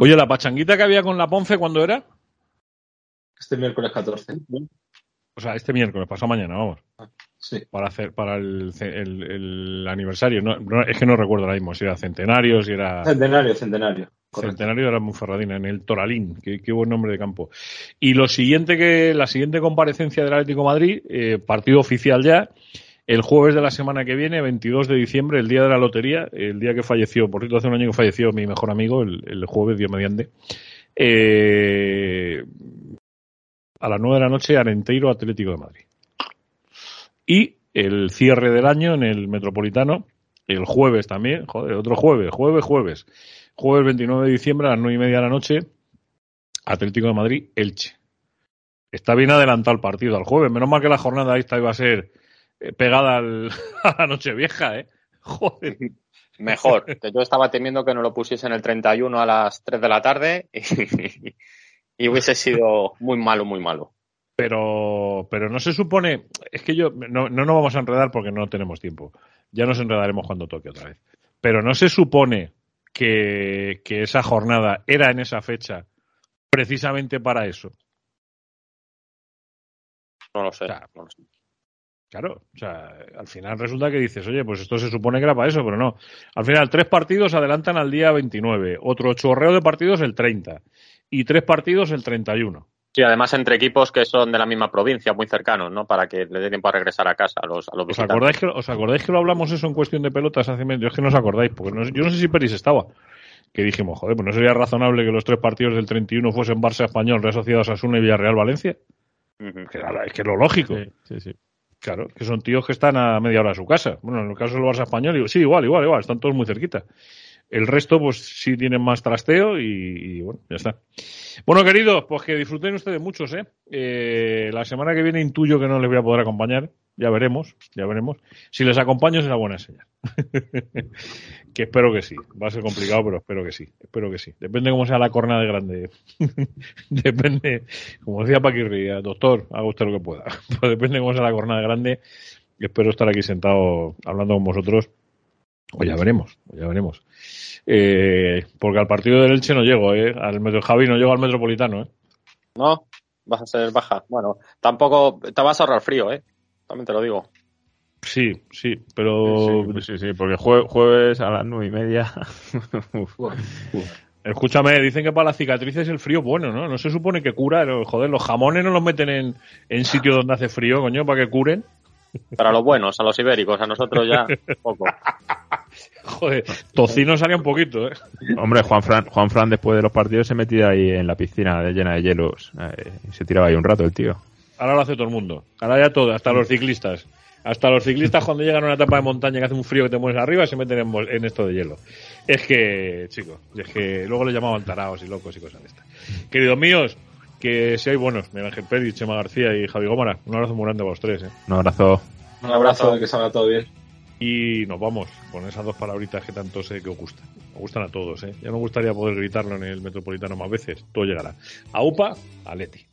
Oye, ¿la pachanguita que había con la Ponce cuándo era? Este miércoles 14. O sea, este miércoles, pasado mañana, vamos. Sí. Para hacer para el, el, el aniversario. No, no, es que no recuerdo ahora mismo si era centenario, si era. Centenario, centenario. Correcto. Centenario era Monferradina, en el Toralín, qué, qué, buen nombre de campo. Y lo siguiente que, la siguiente comparecencia del Atlético Madrid, eh, partido oficial ya, el jueves de la semana que viene, 22 de diciembre, el día de la lotería, el día que falleció, por cierto, hace un año que falleció mi mejor amigo, el, el jueves, día mediante. Eh, a las 9 de la noche, Arenteiro Atlético de Madrid y el cierre del año en el Metropolitano, el jueves también, joder, otro jueves, jueves, jueves, jueves 29 de diciembre a las 9 y media de la noche, Atlético de Madrid, Elche. Está bien adelantado el partido al jueves, menos mal que la jornada esta iba a ser eh, pegada al, <laughs> a la noche vieja, ¿eh? Joder. Mejor, que yo estaba temiendo que no lo pusiesen el 31 a las 3 de la tarde y, <laughs> y hubiese sido muy malo, muy malo pero, pero no se supone, es que yo, no, no nos vamos a enredar porque no tenemos tiempo. Ya nos enredaremos cuando toque otra vez. Pero no se supone que, que esa jornada era en esa fecha precisamente para eso. No lo sé. O sea, Claro, o sea, al final resulta que dices, oye, pues esto se supone que era para eso, pero no. Al final, tres partidos adelantan al día 29, otro chorreo de partidos el 30 y tres partidos el 31. Sí, además entre equipos que son de la misma provincia, muy cercanos, ¿no? Para que le dé tiempo a regresar a casa a los, a los ¿Os acordáis, que, ¿Os acordáis que lo hablamos eso en cuestión de pelotas hace medio? Es que no os acordáis, porque no, yo no sé si Peris estaba. Que dijimos, joder, pues no sería razonable que los tres partidos del 31 fuesen Barça Español, Real Sociedad Osasuna y Villarreal Valencia. que, es que es lo lógico. Sí, sí, Claro, que son tíos que están a media hora de su casa. Bueno, en el caso del Barça Español, sí, igual, igual, igual, están todos muy cerquita. El resto, pues sí tienen más trasteo y, y bueno, ya está. Bueno, queridos, pues que disfruten ustedes muchos, ¿eh? ¿eh? La semana que viene intuyo que no les voy a poder acompañar. Ya veremos, ya veremos. Si les acompaño será buena señal. <laughs> que espero que sí. Va a ser complicado, pero espero que sí. Espero que sí. Depende cómo sea la cornada de grande. <laughs> depende, como decía Paquirri, doctor, haga usted lo que pueda. <laughs> depende cómo sea la cornada de grande. Espero estar aquí sentado hablando con vosotros. O ya veremos, o ya veremos. Eh, porque al partido del Elche no llego, ¿eh? Al metro, Javi no llego al Metropolitano, ¿eh? No, vas a ser baja. Bueno, tampoco te vas a ahorrar frío, ¿eh? También te lo digo. Sí, sí, pero... Sí, sí, sí porque jueves a las nueve y media... <laughs> Escúchame, dicen que para las cicatrices el frío es bueno, ¿no? No se supone que cura. Joder, los jamones no los meten en, en sitios donde hace frío, coño, para que curen. Para los buenos, a los ibéricos, a nosotros ya poco. <laughs> Joder, tocino salía un poquito, ¿eh? Hombre, Juan Fran, Juan Fran después de los partidos se metía ahí en la piscina llena de hielos. Eh, y se tiraba ahí un rato el tío. Ahora lo hace todo el mundo. Ahora ya todo, hasta los ciclistas. Hasta los ciclistas cuando llegan a una etapa de montaña que hace un frío que te mueves arriba se meten en, en esto de hielo. Es que, chicos, es que luego le llamaban taraos y locos y cosas de estas. Queridos míos, que seáis buenos. Miguel Ángel Pérez, Chema García y Javi Gómara. Un abrazo muy grande a los tres. ¿eh? Un abrazo. Un abrazo, que salga todo bien. Y nos vamos con esas dos palabritas que tanto sé que os gustan. Os gustan a todos, ¿eh? Ya me gustaría poder gritarlo en el Metropolitano más veces. Todo llegará. A UPA, a Leti.